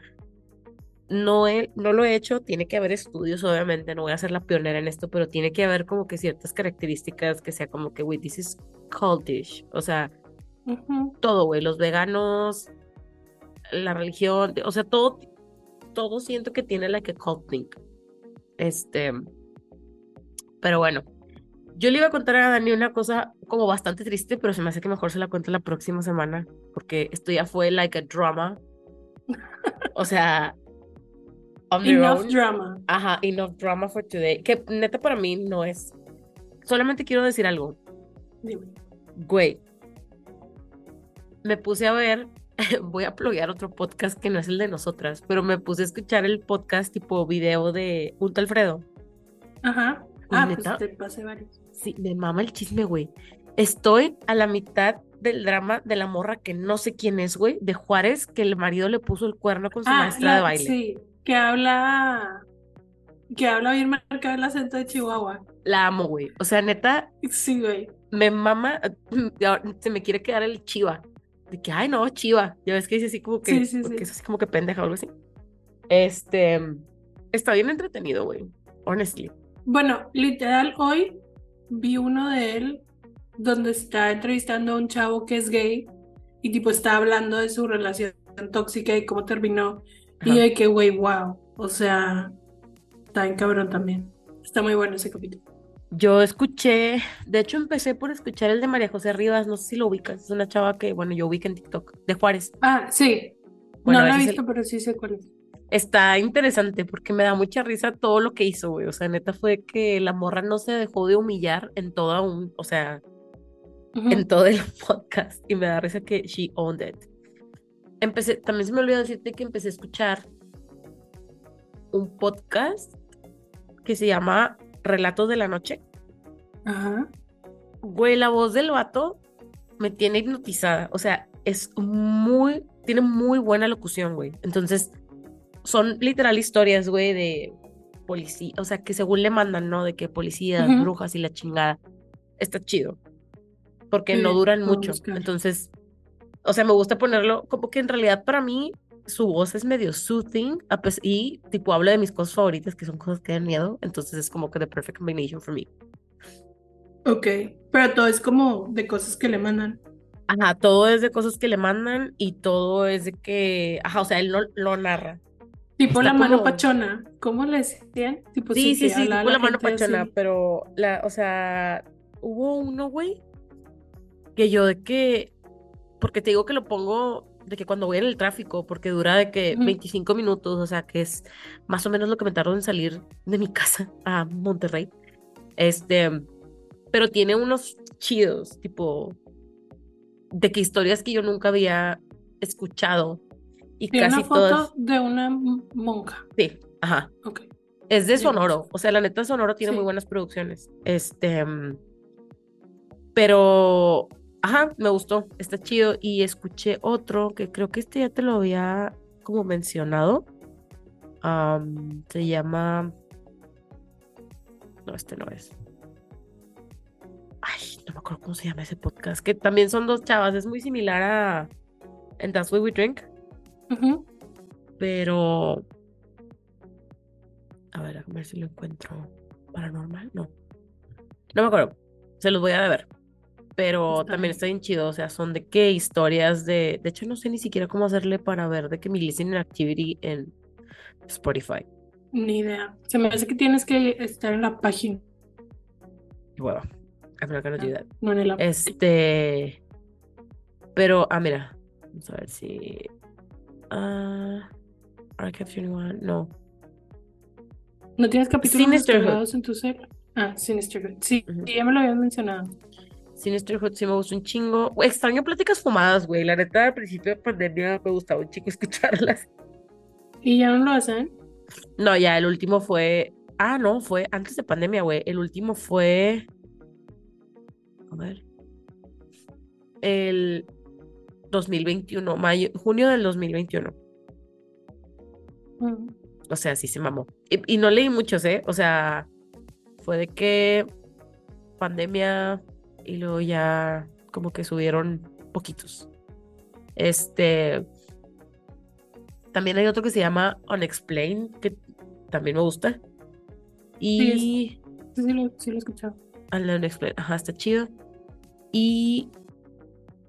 no, he, no lo he hecho, tiene que haber estudios, obviamente, no voy a ser la pionera en esto, pero tiene que haber como que ciertas características que sea como que, güey, this is cultish, o sea, Todo, güey, los veganos, la religión, o sea, todo, todo siento que tiene like a cult thing. Este, pero bueno, yo le iba a contar a Dani una cosa como bastante triste, pero se me hace que mejor se la cuento la próxima semana, porque esto ya fue like a drama. O sea, Enough own. drama. Ajá, enough drama for today. Que neta para mí no es. Solamente quiero decir algo. Dime. Güey. Me puse a ver. Voy a pluguear otro podcast que no es el de nosotras, pero me puse a escuchar el podcast tipo video de Punto Alfredo. Ajá. Ah, neta. pues te pasé varios. Sí, me mama el chisme, güey. Estoy a la mitad del drama de la morra que no sé quién es, güey, de Juárez, que el marido le puso el cuerno con su Ah, maestra de baile. sí, que habla, que habla bien marcado el acento de Chihuahua. La amo, güey. O sea, neta, Sí, güey. me mama, ahora se me quiere quedar el chiva. De que, ay, no, chiva. Ya ves que dice así como que, Sí, sí, sí. es así como que pendeja o algo así. Este, está bien entretenido, güey. Honestly. Bueno, literal, hoy vi uno de él donde está entrevistando a un chavo que es gay y tipo está hablando de su relación tóxica y cómo terminó. Y Ajá. de que, güey, wow. O sea, está bien cabrón también. Está muy bueno ese capítulo. Yo escuché, de hecho empecé por escuchar el de María José Rivas, no sé si lo ubicas, es una chava que, bueno, yo ubico en TikTok, de Juárez. Ah, sí. Bueno, no lo he visto, el- pero sí sé cuál es. Está interesante porque me da mucha risa todo lo que hizo, güey. O sea, neta fue que la morra no se dejó de humillar en toda un, o sea, en todo el podcast y me da risa que she owned it. Empecé, también se me olvidó decirte que empecé a escuchar un podcast que se llama Relatos de la Noche. Ajá. Güey, la voz del vato me tiene hipnotizada. O sea, es muy, tiene muy buena locución, güey. Entonces, son literal historias, güey, de policía, o sea, que según le mandan, ¿no? De que policías, brujas y la chingada. Está chido. Porque no duran mucho. buscar. Entonces, o sea, me gusta ponerlo como que en realidad para mí su voz es medio soothing y tipo habla de mis cosas favoritas, que son cosas que dan miedo. Entonces es como que the perfect combination for me. Ok. Pero todo es como de cosas que le mandan. Ajá, todo es de cosas que le mandan y todo es de que, ajá, o sea, él no lo narra. Tipo Está la mano pachona. ¿Cómo le decían? Tipo Sí, sí, sí, tipo la mano pachona, así. pero la, o sea, hubo uno, güey, que yo de que, porque te digo que lo pongo de que cuando voy en el tráfico, porque dura de que Ujú. 25 minutos, o sea, que es más o menos lo que me tardo en salir de mi casa a Monterrey. Este, pero tiene unos chidos, tipo, de que historias que yo nunca había escuchado y Tiene casi una foto todas, de una monja. sí, ajá. Ok. Es de. Sonoro, o sea, la neta Sonoro tiene muy Sí. buenas producciones. Este, pero, ajá, me gustó, está chido. Y escuché otro que creo que este ya te lo había como mencionado. Se llama, no, este no es. Ay, no me acuerdo cómo se llama ese podcast, que también son dos chavas, es muy similar a And That's Why We Drink, pero a ver, a ver si lo encuentro. Paranormal, no. No me acuerdo. Se los voy a deber. Pero Está también bien. está bien chido. O sea, son de qué historias de. De hecho, no sé ni siquiera cómo hacerle para ver de que mi listening activity en Spotify. Ni idea. Se me hace que tienes que estar en la página, Bueno, I'm not gonna do that. no en el app. Este. Pero, ah, mira. Vamos a ver si. Ah. Archive 21. No. ¿No tienes capítulos en tu cel? Ah, Sinisterhood. Sí, sí, ya me lo habías mencionado. Sinisterhood sí me gusta un chingo. Güey, Extraño pláticas fumadas, güey. La neta, al principio de pandemia me gustaba un chico escucharlas. ¿Y ya no lo hacen? No, ya, el último fue. Ah, no, fue antes de pandemia, güey. El último fue. A ver. El 2021, mayo, junio del 2021. Mm. O sea, sí se mamó. Y, y no leí muchos, ¿eh? O sea, fue de que pandemia y luego ya como que subieron poquitos. Este. También hay otro que se llama Unexplained, que también me gusta. Y. Sí, sí lo, sí lo he escuchado. al Unexplained, ajá, está chido. Y.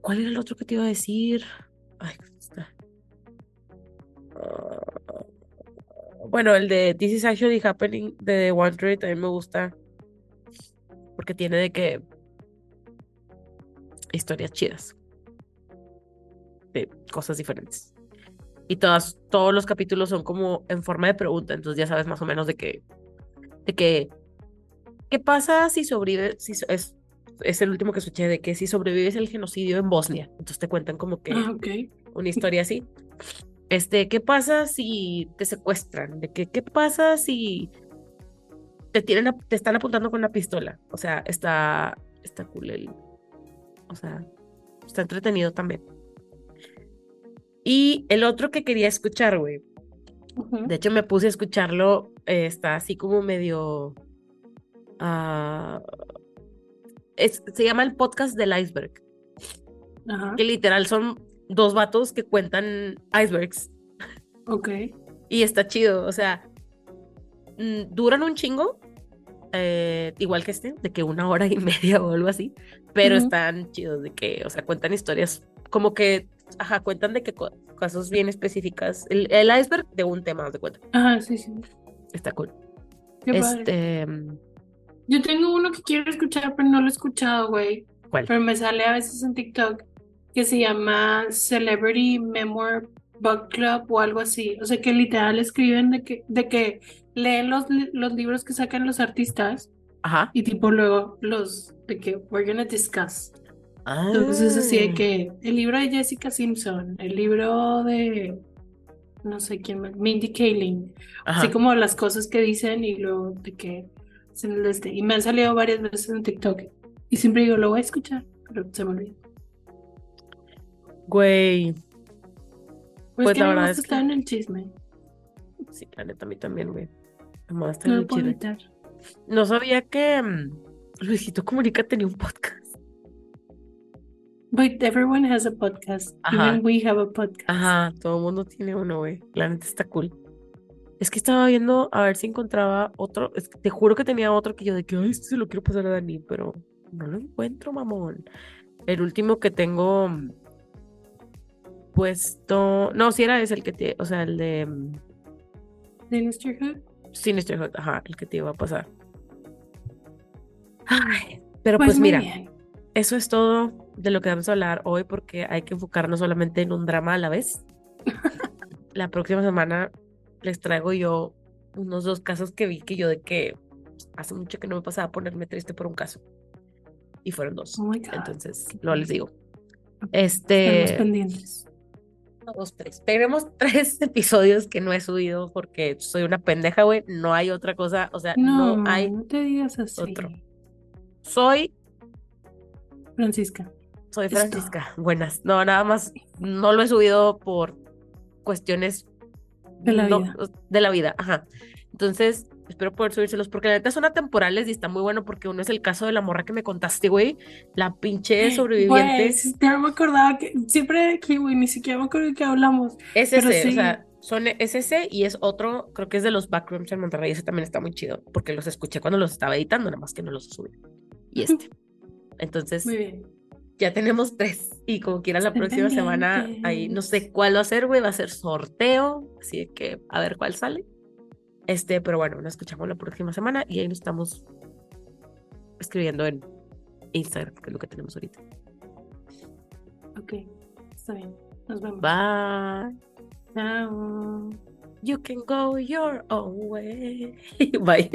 ¿Cuál era el otro que te iba a decir? Ay, ¿dónde está? Ah, bueno, el de This is Actually Happening de The One Tree también me gusta. Porque tiene de que. Historias chidas. De cosas diferentes. Y todas, todos los capítulos son como en forma de pregunta. Entonces ya sabes más o menos de que. De que. ¿Qué pasa si sobrevive? Si, so- es, es el último que escuché de que si sobrevives el genocidio en Bosnia. Entonces te cuentan como que Ah, una historia así. Este, ¿qué pasa si te secuestran? De que, ¿qué pasa si te tienen, a- te están apuntando con una pistola? O sea, está, está cool el, o sea, está entretenido también. Y el otro que quería escuchar, güey, de hecho me puse a escucharlo, eh, está así como medio, ah, es, se llama el podcast del iceberg que literal son dos vatos que cuentan icebergs. Ok. Y está chido, o sea, mm, duran un chingo, eh, igual que este, de que una hora y media o algo así, pero están chidos de que, o sea, cuentan historias como que, ajá, cuentan de que co- casos bien específicas. El, el iceberg de un tema, de cuenta. Ajá, sí, sí. Está cool. Qué. Este, mm, Yo tengo uno que quiero escuchar, pero no lo he escuchado, güey. ¿cuál? Pero me sale a veces en TikTok que se llama Celebrity Memoir Book Club o algo así. O sea, que literal escriben de que, de que leen los, los libros que sacan los artistas Ajá. y tipo luego los de que we're gonna discuss. Entonces así de Ah. que el libro de Jessica Simpson, el libro de no sé quién más, Mindy Kaling, Ajá. así como las cosas que dicen y luego de que el este. Y me han salido varias veces en TikTok y siempre digo, lo voy a escuchar, pero se me olvida. Güey, Pues, Pues que la verdad gusta es estar que- en el chisme, sí, la neta, a mí también, güey. Está no chido. evitar. No sabía que mm, Luisito Comunica tenía un podcast. But everyone has a podcast. Ajá. Even we have a podcast. Ajá, todo el mundo tiene uno, güey. La neta está cool. Es que estaba viendo a ver si encontraba otro. Es que te juro que tenía otro que yo de que, ay, este se lo quiero pasar a Dani, pero no lo encuentro, mamón. El último que tengo mm, puesto. No, si era ese el que te. O sea, el de mm, Sinisterhood. Sinisterhood. Ajá, el que te iba a pasar. Ay, pero Pues, pues, mira. bien. Eso es todo de lo que vamos a hablar hoy porque hay que enfocarnos solamente en un drama a la vez. La próxima semana les traigo yo unos dos casos que vi que yo de que hace mucho que no me pasaba a ponerme triste por un caso. Y fueron dos. Oh my God. Entonces, luego les digo. Este, pendientes. Uno, dos, tres. Tenemos tres episodios que no he subido porque soy una pendeja, güey. No hay otra cosa. O sea, No, no hay. no te digas así. otro. Soy Francisca. Soy. Francisca. Buenas. No, nada más no lo he subido por cuestiones De la no- vida. de la vida. Ajá. Entonces, espero poder subírselos porque la neta son atemporales y está muy bueno porque uno es el caso de la morra que me contaste, güey. La pinche sobreviviente. Pues, me acordaba que siempre que, güey, ni siquiera me acuerdo de qué hablamos. es ese, o sí. sea, son, es ese y es otro, creo que es de los backrooms en Monterrey. Ese también está muy chido porque los escuché cuando los estaba editando, nada más que no los subí. Y este. Entonces, Muy bien. Ya tenemos tres. Y como quiera, la próxima semana, ahí no sé cuál va a ser, güey. Va a ser sorteo. Así que a ver cuál sale. Este, pero bueno, nos escuchamos la próxima semana y ahí nos estamos escribiendo en Instagram, que es lo que tenemos ahorita. Ok, está bien. Nos vemos. Bye. Chao. You can go your own way. Bye.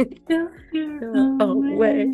Your own way.